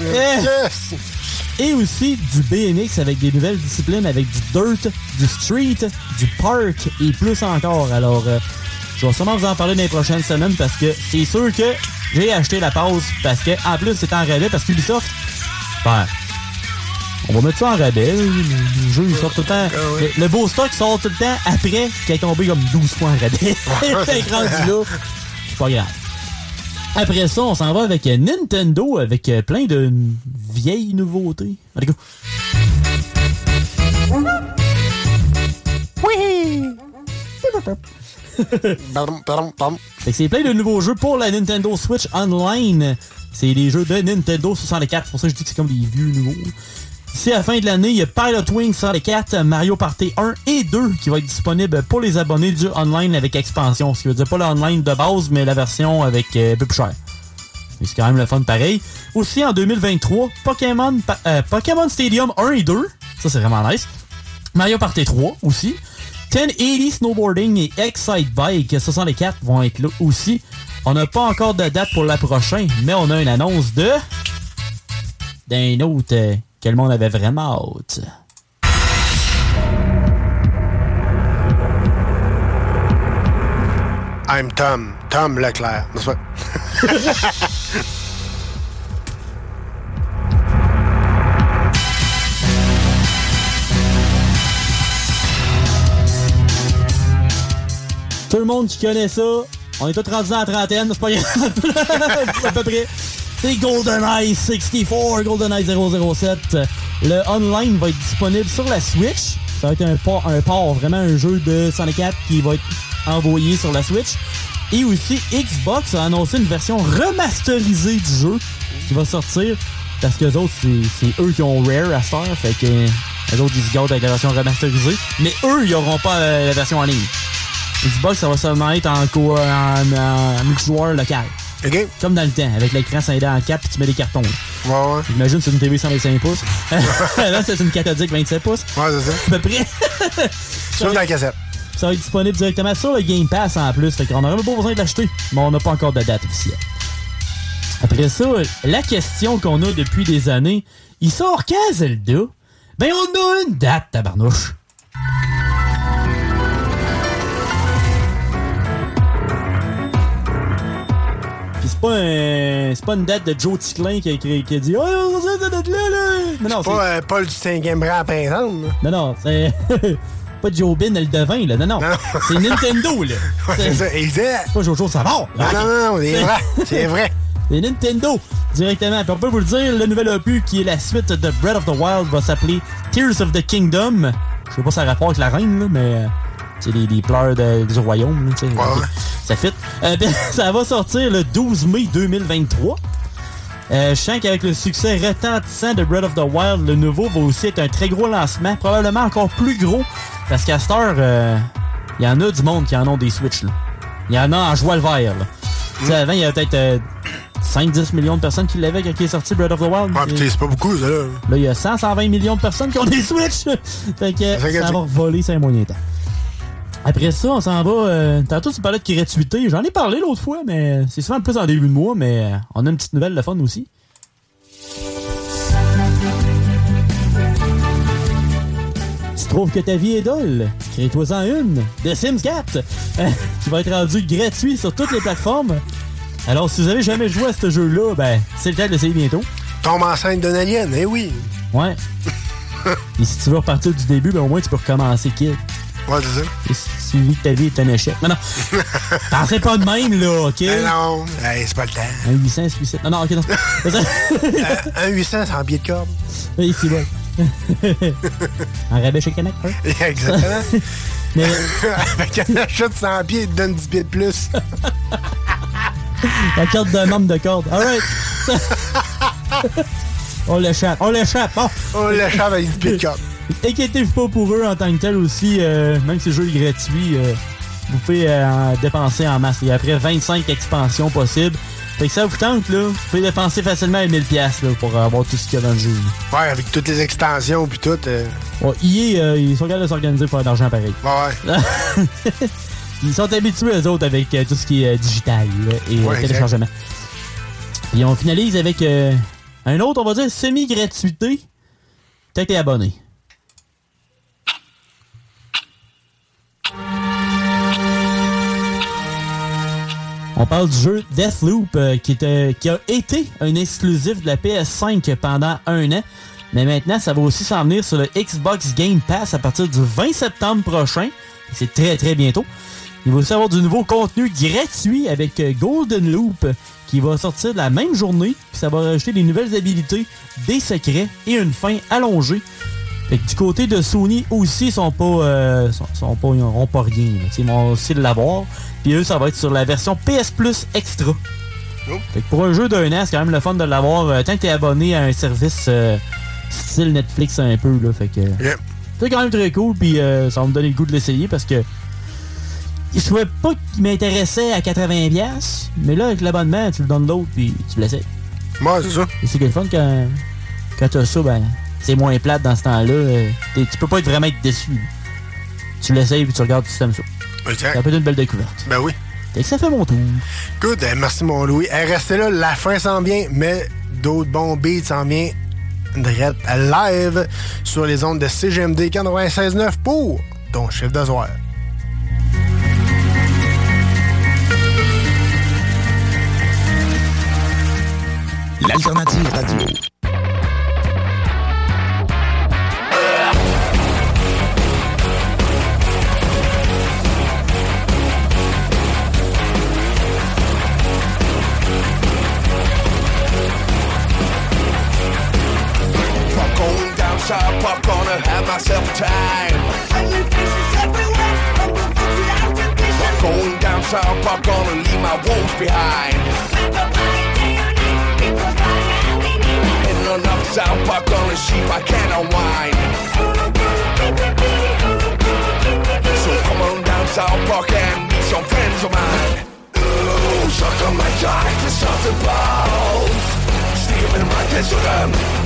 Eh. Et aussi du BMX avec des nouvelles disciplines, avec du dirt, du street, du park et plus encore. Alors, euh, je vais sûrement vous en parler dans les prochaines semaines parce que c'est sûr que j'ai acheté la pause parce que en plus c'est en rabais parce qu'Ubisoft, ben, on va mettre ça en rabais. Le jeu il sort tout le temps. Le, le beau stock sort tout le temps après qu'il est tombé comme 12 fois en rabais. que *laughs* rendu là, c'est pas grave. Après ça, on s'en va avec euh, Nintendo avec euh, plein de vieilles nouveautés. Allez, go! Oui! Fait que c'est plein de nouveaux jeux pour la Nintendo Switch Online. C'est les jeux de Nintendo 64. C'est pour ça que je dis que c'est comme des vieux nouveaux. D'ici la fin de l'année, il y a Pilot Wings 64, Mario Party 1 et 2 qui va être disponible pour les abonnés du online avec expansion. Ce qui veut dire pas l'online de base, mais la version avec euh, un peu plus cher. Mais c'est quand même le fun pareil. Aussi en 2023, Pokémon, euh, Pokémon Stadium 1 et 2. Ça c'est vraiment nice. Mario Party 3 aussi. 1080 Snowboarding et Excite Bike 64 vont être là aussi. On n'a pas encore de date pour la prochaine, mais on a une annonce de... d'un autre euh, que le monde avait vraiment hâte. I'm Tom. Tom Leclerc. *laughs* Tout le monde qui connaît ça, on est tous rendus dans la trentaine, c'est pas grave. *laughs* à peu près. C'est GoldenEye 64, GoldenEye 007. Le online va être disponible sur la Switch. Ça va être un port, un port, vraiment un jeu de 64 qui va être envoyé sur la Switch. Et aussi, Xbox a annoncé une version remasterisée du jeu qui va sortir. Parce que autres, c'est c'est eux qui ont Rare à faire. Fait que les autres, ils se gardent avec la version remasterisée. Mais eux, ils n'auront pas euh, la version en ligne. Xbox, ça va seulement être en, co en, en multijoueur local. Comme dans le temps, avec l'écran scindé en 4 puis tu mets des cartons. là. Ouais, ouais. J'imagine c'est une TV 125 pouces. *laughs* Là, c'est une cathodique 27 pouces. Ouais, c'est ça. À peu près. Sur la cassette. Ça va être disponible directement sur le Game Pass en plus. Fait qu'on n'aurait même pas besoin de l'acheter. Mais on n'a pas encore de date officielle. Après ça, la question qu'on a depuis des années, il sort quand Zelda? Ben on a une date, tabarnouche. C'est pas un, c'est pas une date de Joe Ticlin qui a, écrit- qui a dit « Oh, on sait cette date-là, là! » non, C'est pas euh, Paul du cinquième rang à Printemps. là. Non, non, c'est *laughs* pas Joe Bin le devin, là. Non, non. C'est Nintendo, là. *laughs* Ouais, c'est ça. C'est pas Jojo Savard. Non, non, non, c'est vrai. C'est vrai. C'est Nintendo, directement. Puis on peut vous le dire, le nouvel opus qui est la suite de Breath of the Wild va s'appeler Tears of the Kingdom. Je sais pas si ça a rapport avec la reine, là, mais euh, c'est les, les pleurs de- du royaume. tu sais. Ça fit. Euh, ben, *laughs* ça va sortir le 12 mai 2023. Euh, je sens qu'avec le succès retentissant de Breath of the Wild, le nouveau va aussi être un très gros lancement, probablement encore plus gros, parce qu'à cette heure, euh, Il y en a du monde qui en ont des Switch, là. Il y en a en joie le vert, là. Tu sais, avant, il y avait peut-être euh, 5-10 millions de personnes qui l'avaient quand il est sorti Breath of the Wild. Ah, putain, c'est pas beaucoup, ça, là. Là, il y a 100, 120 millions de personnes qui ont des Switch. *laughs* fait que ça va voler, c'est un moyen temps. Après ça, on s'en va. euh, tantôt, tu parlais de gratuité. J'en ai parlé l'autre fois, mais c'est souvent plus en début de mois, mais euh, on a une petite nouvelle de fun aussi. Tu trouves que ta vie est dole? Crée-toi-en une de Sims 4 euh, *laughs* qui va être rendu gratuit sur toutes les plateformes. Alors, si vous avez jamais joué à ce jeu-là, ben, c'est le temps de l'essayer bientôt. Tombe enceinte d'un alien, eh oui. Ouais. *laughs* Et si tu veux repartir du début, ben au moins tu peux recommencer, kid. Ouais, c'est ça. Et si ta vie est un échec. Non, non. *laughs* Pensez pas de même, là, OK? Eh non, hey, c'est pas le temps. Un 800 suicide. Non, non, OK, non. c'est *laughs* ça. un, un 800, c'est en billet de corde. Oui, c'est bon. en rabais chez Canac, hein? Exactement. *laughs* Mais Avec un achat de 100 pieds, il te donne 10 pieds de plus. la carte d'un membre de corde. All right. on l'échappe. On l'échappe. Bon. On l'échappe avec 10 pieds de corde. Inquiétez-vous pas pour eux en tant que tel aussi. euh, même si le jeu est gratuit, euh, vous pouvez euh, en dépenser en masse. Il y a après 25 expansions possibles. Fait que ça vous tente, là. Vous pouvez dépenser facilement 1000$ piastres, là, pour avoir tout ce qu'il y a dans le jeu. là. Ouais, avec toutes les extensions puis tout. Ouais, EA, ils sont capables de s'organiser pour faire de l'argent pareil. ouais. *laughs* ils sont habitués, eux autres, avec tout ce qui est digital là, et Ouais, téléchargement. Et on finalise avec euh, un autre, on va dire, semi-gratuité. T'es abonné. On parle du jeu Deathloop euh, qui, a été un exclusif de la PS5 pendant un an. Mais maintenant, ça va aussi s'en venir sur le Xbox Game Pass à partir du 20 septembre prochain. C'est très très bientôt. Il va aussi avoir du nouveau contenu gratuit avec euh, Golden Loop qui va sortir la même journée. Puis ça va rajouter des nouvelles habilités, des secrets et une fin allongée. Fait que du côté de Sony aussi, ils sont pas, euh, sont, sont pas, ils n'auront pas rien. Ils vont aussi l'avoir. Puis eux, ça va être sur la version PS Plus Extra. Fait que pour un jeu d'un an, c'est quand même le fun de l'avoir. euh, tant que t'es abonné à un service euh, style Netflix un peu. Là, fait que c'est quand même très cool. Puis euh, ça va me donner le goût de l'essayer parce que je trouvais pas qu'il m'intéressait à 80$. Mais là, avec l'abonnement, tu le donnes l'autre puis tu l'essayes. Ouais, c'est ça. Et c'est le fun quand, quand t'as ça, ben, c'est moins plate dans ce temps-là. euh, tu peux pas être vraiment être déçu. Tu l'essayes puis tu regardes si t'aimes ça. Exact. Ça peut être une belle découverte. Ben oui. Fait que ça fait mon tour. Good, eh, merci mon Louis. Eh, restez là, la fin s'en vient, mais d'autres bons beats s'en viennent direct live sur les ondes de CGMD 96.9 pour ton chiffre de soir. L'alternative radio. South, I'm gonna have myself a time. I'm going down south, I'm gonna leave my woes behind. Heading on up south, I'm gonna see if I can unwind. So come on down south, Park and meet some friends of mine. Ooh, suck on my jock for something balls. Stick in my test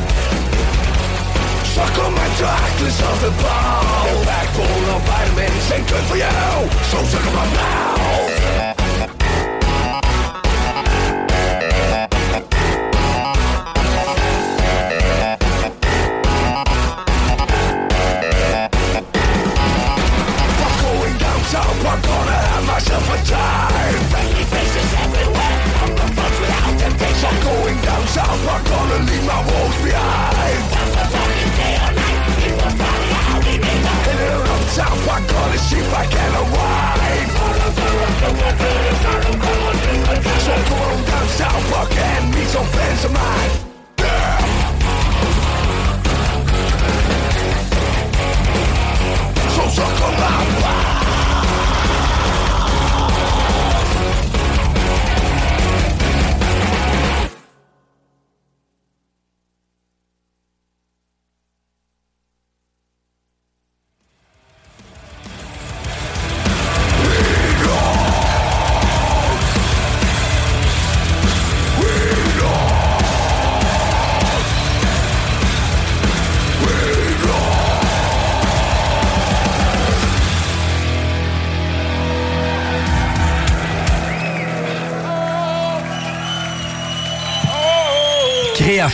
of. Suck on my chocolate something ball. They're back full of vitamins, ain't good for you. So suck 'em up now. I'm gonna have myself a time. Friendly faces everywhere, I'm the without temptation. Going down south, I'm gonna leave my woes behind. sheep I can't arrive So on south again Meet some friends of mine yeah. So suck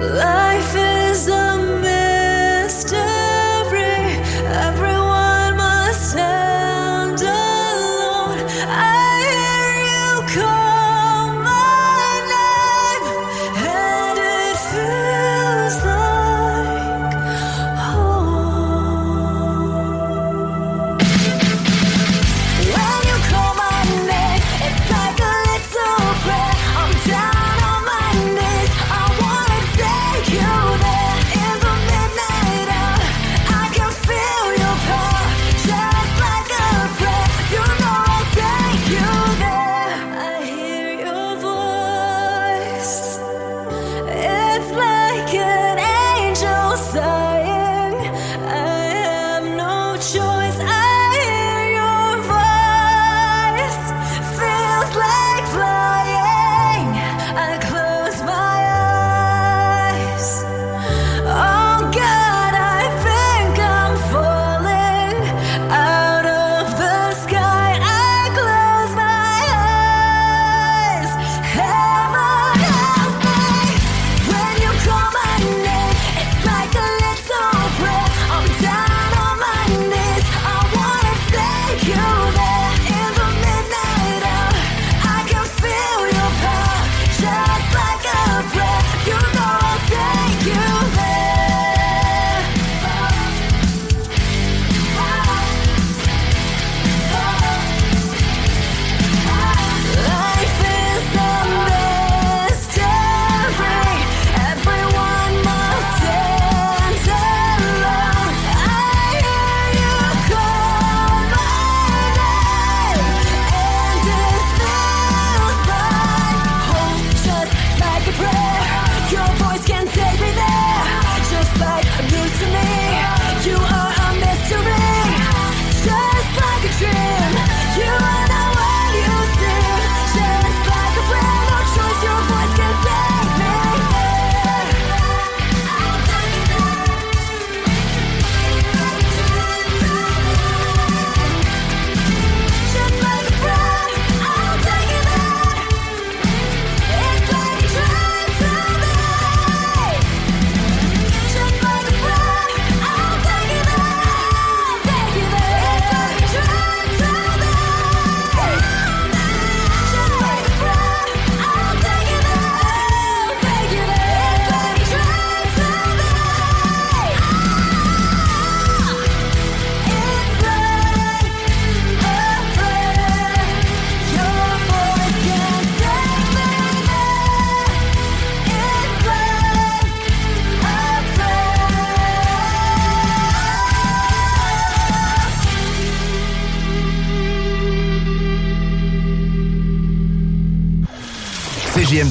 Life is a mystery.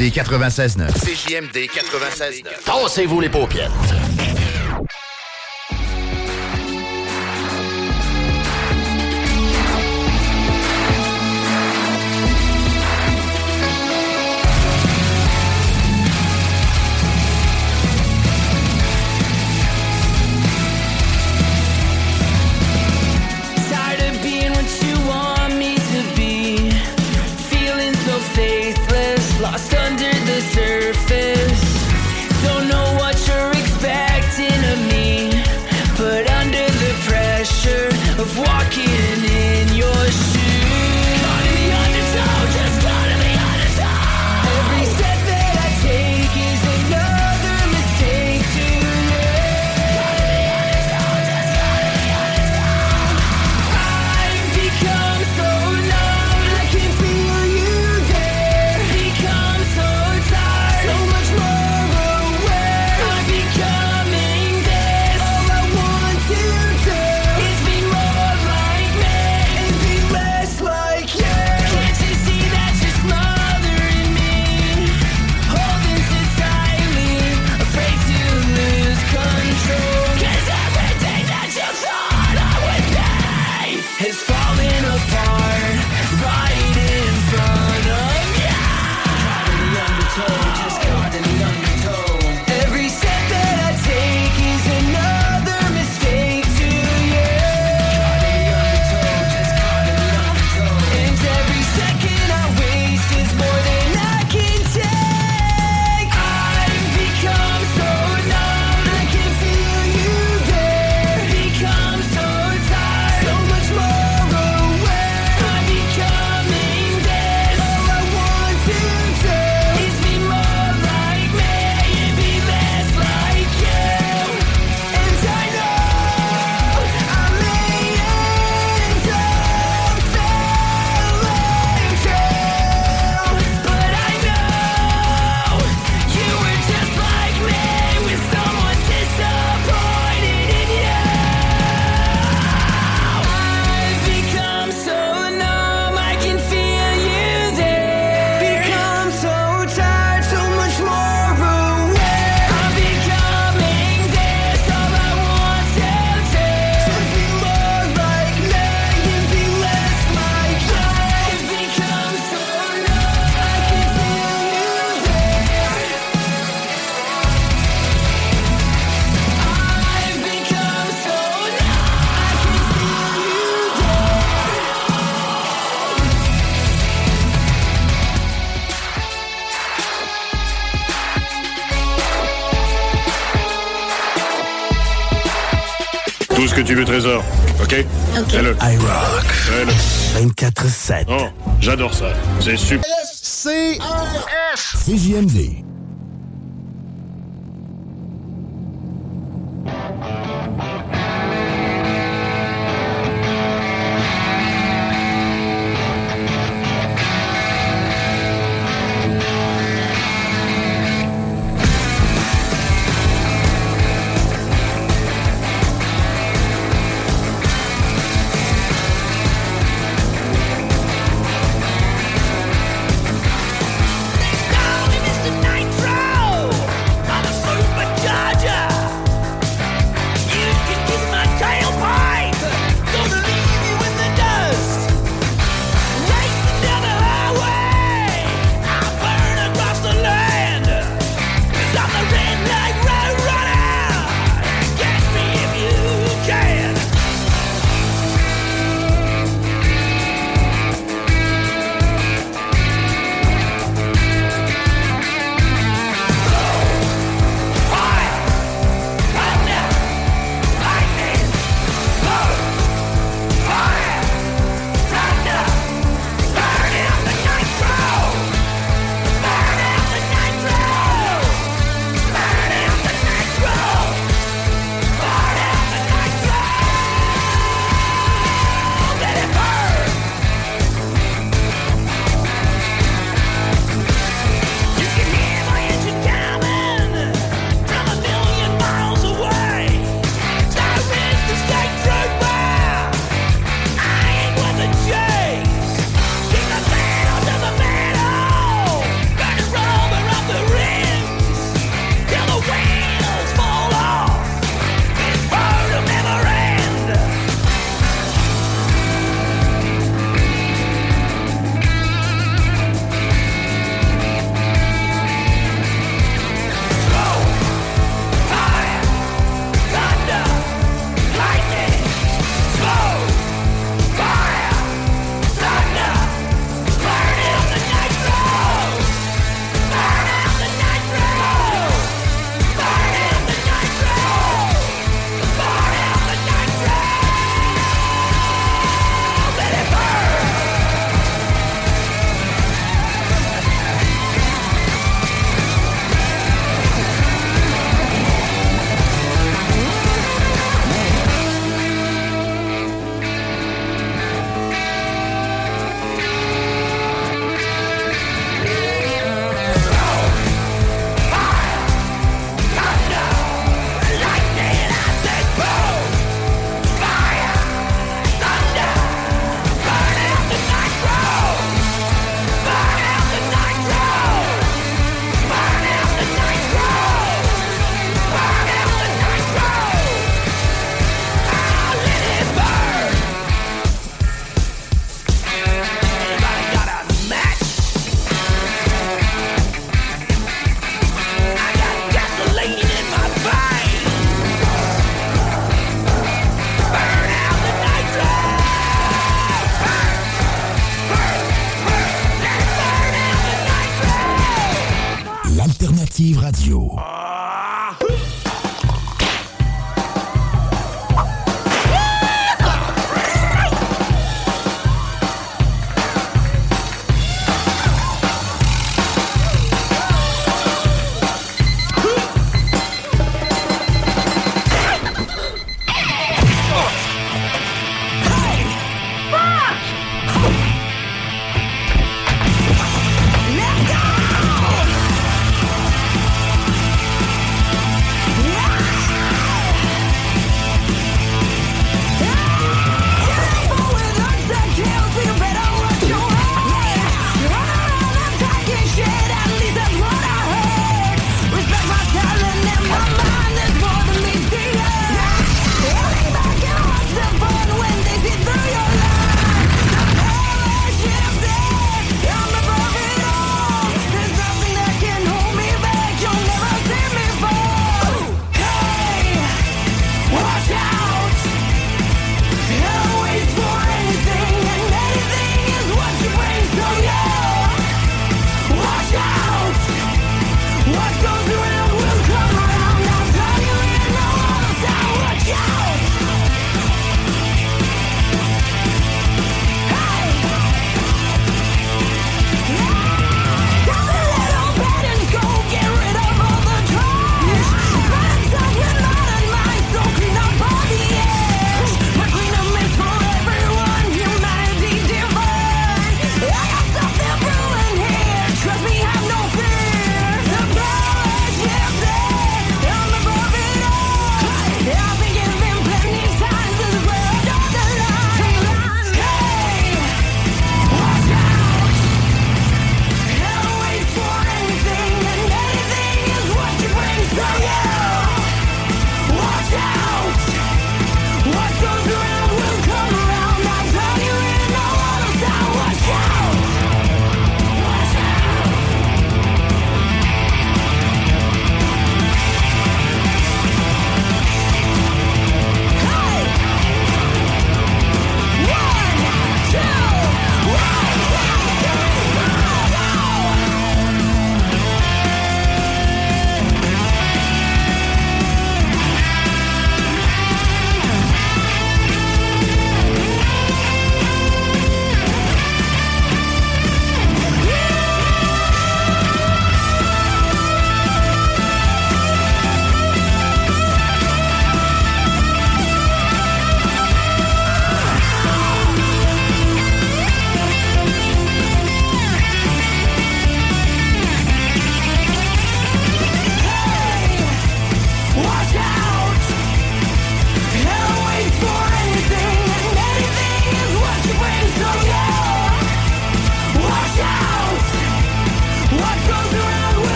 CJMD 96.9. CJMD 96.9. Tassez-vous les paupières. Fais-le. iRock. Fais-le. 24-7. Oh, j'adore ça. C'est super. C-R-S. CJMD.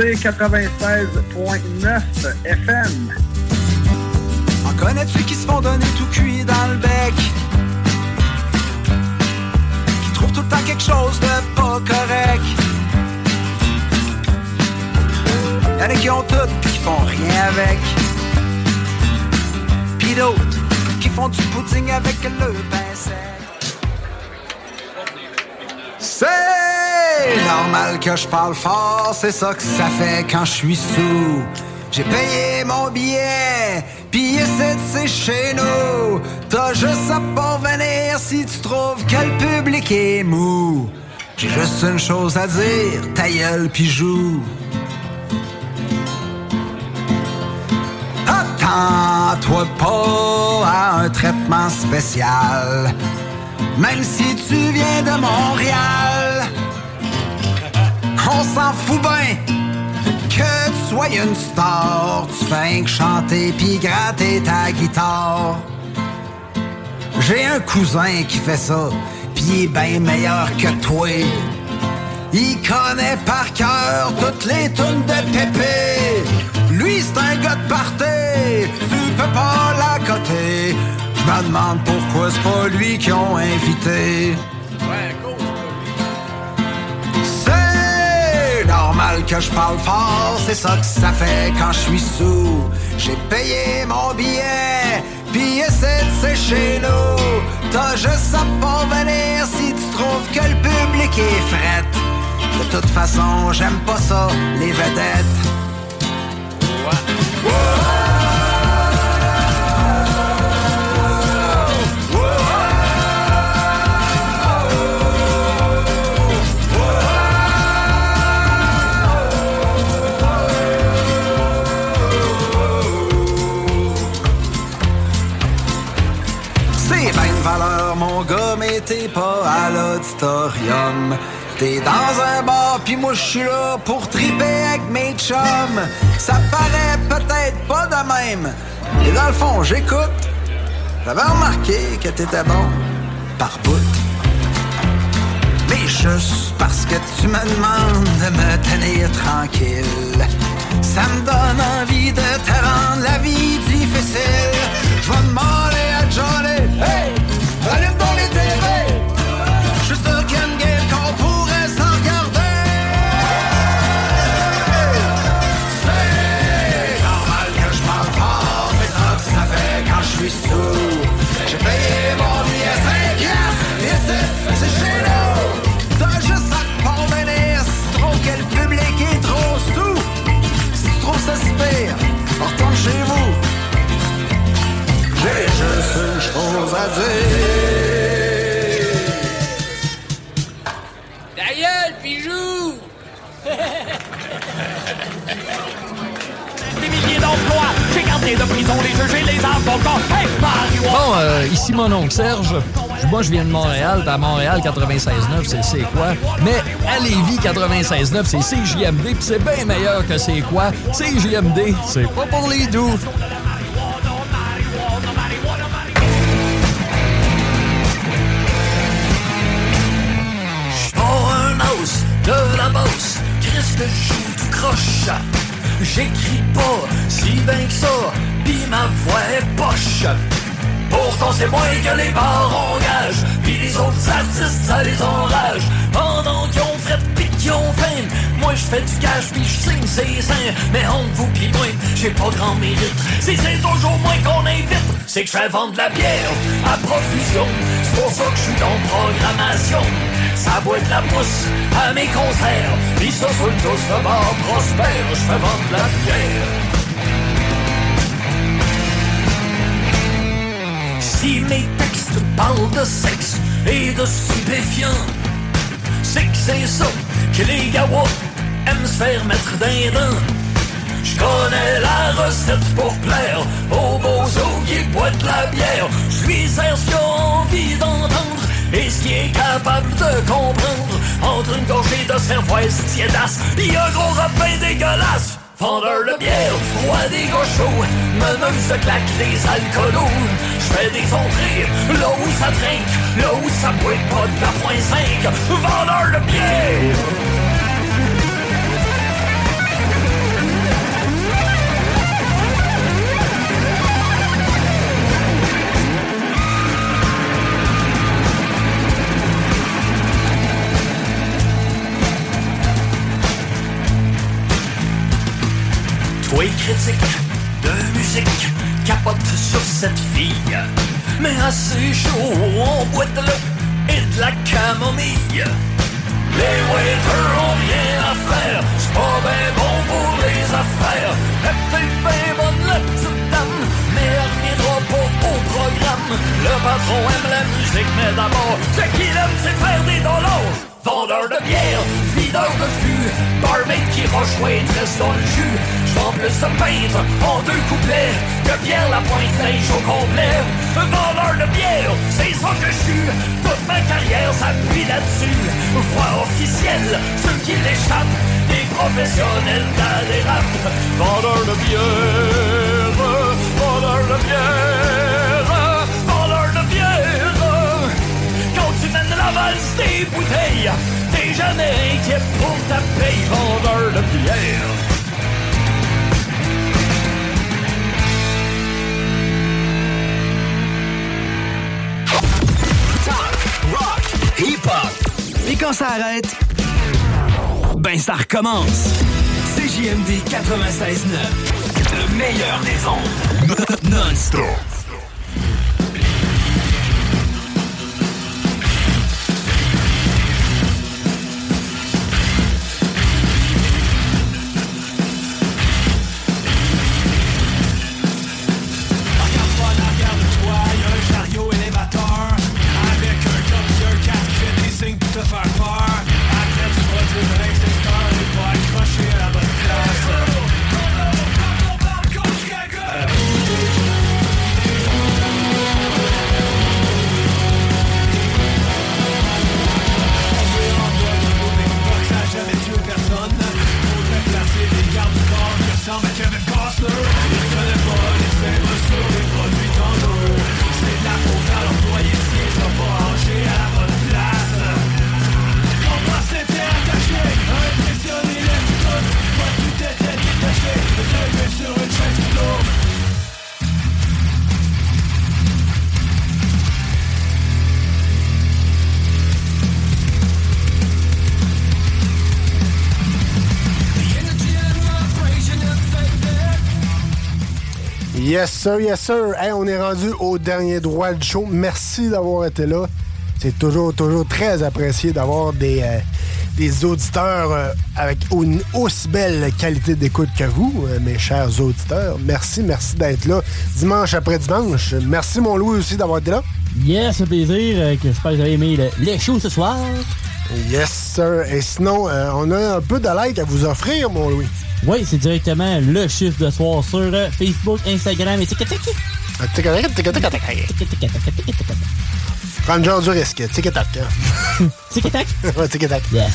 CJMD 96.9 FM. En connais-tu qui se font donner tout cuit dans le bec? Qui trouvent tout le temps quelque chose de pas correct? Y'en a qui ont tout qui font rien avec. Pis d'autres qui font du pudding avec le pain. C'est normal que je parle fort, c'est ça que ça fait quand je suis sous. J'ai payé mon billet, de c'est chez nous. T'as juste à pas venir si tu trouves que le public est mou. J'ai juste une chose à dire, ta gueule pis joue. Attends-toi pas à un traitement spécial. Même si tu viens de Montréal, on s'en fout bien que tu sois une star. Tu fais que chanter pis gratter ta guitare. J'ai un cousin qui fait ça, pis il est bien meilleur que toi. Il connaît par cœur toutes les tunes de Pépé. Lui, c'est un gars de party, tu peux pas l'accoter. Je me demande pourquoi c'est pas lui qui ont invité. Que je parle fort, c'est ça que ça fait quand je suis sous. J'ai payé mon billet, pis essaie de c'est chez nous. T'as juste à pas venir si tu trouves que le public est fret. De toute façon, j'aime pas ça, les vedettes. À l'auditorium. T'es dans un bar, pis moi je suis là pour triper avec mes chums. Ça paraît peut-être pas de même. Et dans le fond, j'écoute. J'avais remarqué que t'étais bon par bout. Mais juste parce que tu me demandes de me tenir tranquille. Ça me donne Bon, euh, ici mon oncle Serge. Moi, je viens de Montréal. À Montréal, 96.9, c'est c'est quoi? Mais à Lévis, 96.9, c'est CJMD. Puis c'est bien meilleur que c'est quoi? CJMD, c'est pas pour les doux. J'suis pas un os de la bosse, Qu'est-ce que je joue tout croche? J'écris pas si bien que ça, ma voix est poche. Pourtant c'est moins que les bars engagent, pis les autres artistes ça les enrage. Pendant qu'ils ont fret pis qu'ils ont faim, moi je fais du cash pis je signe ses seins. Mais entre vous pis moi, j'ai pas grand mérite. Si c'est toujours moi qu'on invite, c'est que je fais vendre la bière à profusion. C'est pour ça que je suis dans programmation. Ça boit de la mousse à mes concerts, pis ça sur le dos de prospère, je fais vendre la bière. Mes textes parlent de sexe et de stupéfiants, c'est que c'est ça que les gawas aiment se faire mettre d'un dent. Je connais la recette pour plaire aux beaux qui boivent de la bière. Je sers ce a envie d'entendre et ce qu'il est capable de comprendre. Entre une gorgée de cervoise tiédasse et un gros repas dégueulasse. Vendeur de bière, roi des gauchos, meneuse de claque des alcoolos. Je fais des entrées, là où ça trinque, là où ça boit pas de la point 5. Vendeur de bière! Toi critique de musique capote sur cette fille. Mais assez chaud, on boit de l'eau et de la camomille. Les waiters ont rien à faire C'est pas ben bon pour les affaires. Est peut-être ben bonne la petite dame Mais elle reviendra pas au programme. Le patron aime la musique mais d'abord Ce qu'il aime c'est faire des dollars Vendeur de bière, videur de fût Barmaid qui roche waitress dans le jus. J'vends plus de peintre en deux couplets Que bière la pointe neige au complet. Vendeur de bière, c'est ça que je Toute ma carrière s'appuie là-dessus. Voix officielle, ceux qui l'échappent Des professionnels dans les rap Vendeur de bière Vendeur de bière valse des bouteilles, t'es jamais inquiet pour ta paye, vendeur de bière. Hip-hop. Et quand ça arrête, ben ça recommence. CJMD 96.9. Le meilleur des ondes. Non-stop. Yes, sir, yes, sir. Hey, on est rendu au dernier droit du show. Merci d'avoir été là. C'est toujours, toujours très apprécié d'avoir des, euh, des auditeurs euh, avec une aussi belle qualité d'écoute que vous, euh, mes chers auditeurs. Merci, merci d'être là dimanche après dimanche. Merci, mon Louis, aussi d'avoir été là. Yes, c'est un plaisir. J'espère que vous avez aimé le, les shows ce soir. Yes, sir. Et sinon, on a un peu de like à vous offrir, mon Louis. Oui, c'est directement le chiffre de soir sur euh, Facebook, Instagram et TikTok. Prends le genre du risque. Tic-tac. Hein? *laughs* Tic-tac? *laughs* ouais, tic-tac. Yes.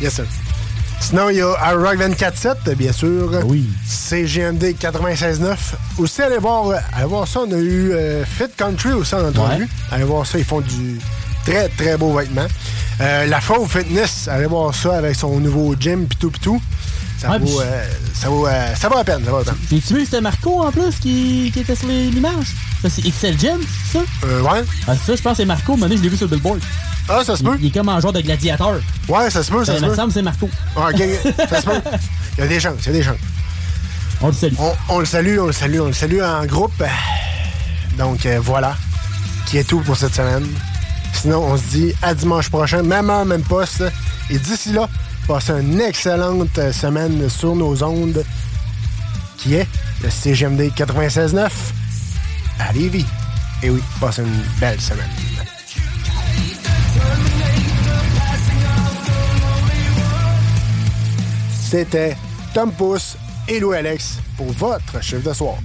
Yes, sir. Sinon, il y a Rock 24-7, bien sûr. Oui. CGMD 96.9. Aussi, allez voir, allez voir ça. On a eu euh, Fit Country aussi en entrevue. Ouais. Allez voir ça. Ils font du très, très beau vêtement. Euh, la Fauve Fitness, allez voir ça avec son nouveau gym, pis tout, pis tout. Ça, Ouais, vaut, puis- euh, ça, vaut, euh, ça vaut la peine, ça vaut la peine. J'ai-tu vu que c'était Marco en plus qui, qui était sur l'image? Ça, c'est XL Gym, c'est ça? Euh, ouais. Ah, ça, je pense que c'est Marco. Maintenant, je l'ai vu sur le billboard. Ah, ça se peut. Il, il est comme en genre de gladiateur. Ouais, ça se peut, ça Ben, se Il me peut. semble que c'est Marco. Ah, ok, ça se peut. *laughs* Il y a des chances, il y a des chances. On le salue. On, on le salue, on le salue, on le salue en groupe. Donc euh, voilà, qui est tout pour cette semaine. Sinon, on se dit à dimanche prochain, même heure, même poste. Et d'ici là, passez une excellente euh, semaine sur nos ondes, qui est le CGMD 96.9 à Lévis. Et oui, passez une belle semaine. C'était Tom Pousse et Louis Alex pour votre chiffre de soir.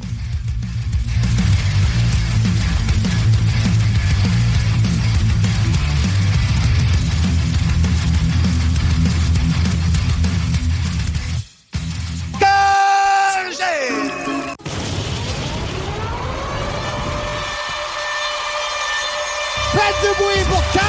Du bruit pour!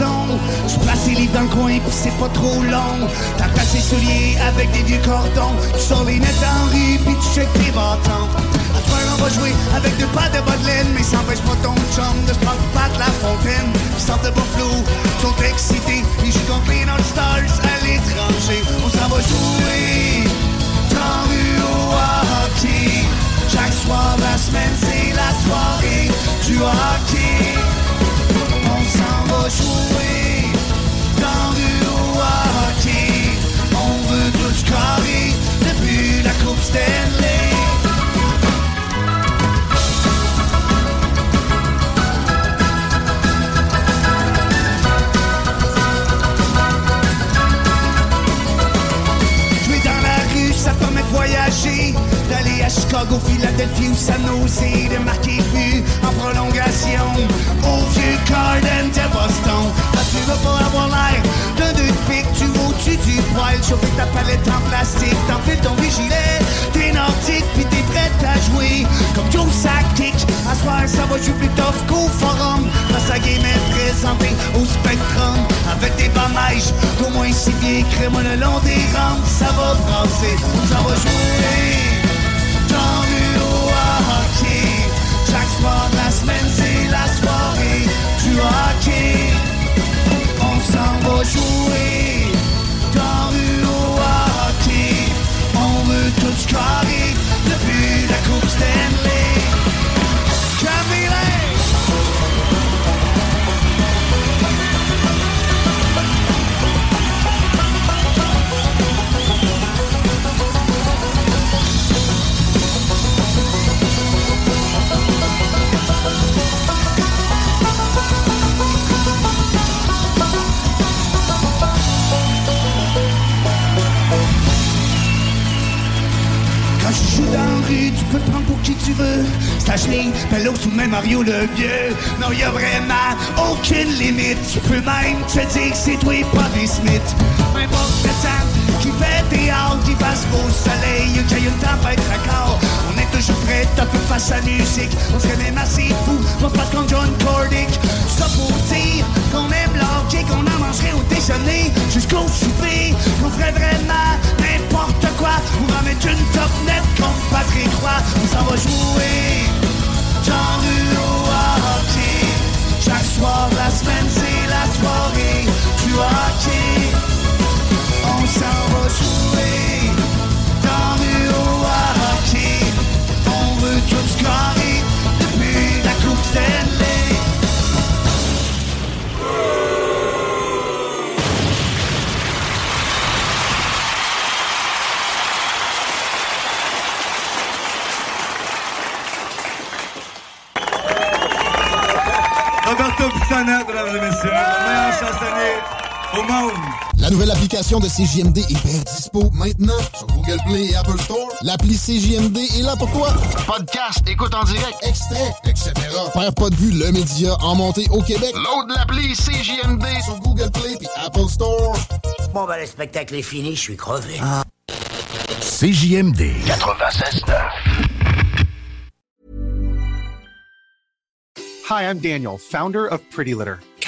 Arrivant à maison, je place les livres dans le coin pis c'est pas trop long. T'attaches tes souliers avec des vieux cordons, tu sors les nettes en rue pis tu checkes tes bâtons. À soir, on va jouer avec deux pattes de bas de laine, mais ça empêche pas ton chum de se prendre pas de la fontaine. Ils sortent de Buffalo, ils sont excités, ils jouent contre les North Stars à l'étranger. On s'en va jouer dans rue au hockey. Chaque soir la semaine, c'est la soirée du hockey. Jouer dans au hockey. On veut tous carrer depuis la Coupe Stanley. Jouer dans la rue, ça permet de voyager. À Chicago, Philadelphie ou San Jose. De marquer but en prolongation. Au vieux Garden de Boston. Que tu veux pas avoir l'air d'un deux de pique. Tu au-dessus du poil. Chauffer ta palette en plastique? T'enfiles ton vigilet. T'es nordique, puis t'es prête à jouer. Comme Joe Sakic. À soir, ça va jouer plus tough qu'au forum. Que la game est présentée au Spectrum. Avec des bamaiges d'au moins six pieds. Crème le long des rampes. Ça va brasser. Ça va jouer. Chaque soir de la semaine, c'est la soirée du hockey. Le vieux. Non, y a vraiment aucune limite. Tu peux même te dire que c'est toi, pas des Smith. N'importe le temps qui fait théâtre, qui passe beau soleil, qu'il ait une tempête raccord. On est toujours prêt à peu face à musique. On serait même assez fou se battre contre John Cordick. Ça pour dire qu'on aime l'hockey, qu'on en mangerait au déjeuner jusqu'au souper. Qu'on ferait vraiment n'importe quoi en mettre une top net contre Patrick Roy. On s'en va jouer le hockey. Chaque soir de la semaine, c'est la soirée du hockey. De CJMD est bien dispo maintenant sur Google Play et Apple Store. L'appli CJMD est là pour toi. Podcast, écoute en direct, extrait, etc. Père pas de vue, le média en montée au Québec. Load l'appli CJMD sur Google Play et Apple Store. Bon, ben, le spectacle est fini, je suis crevé. CJMD 96.9. Hi, I'm Daniel, founder of Pretty Litter.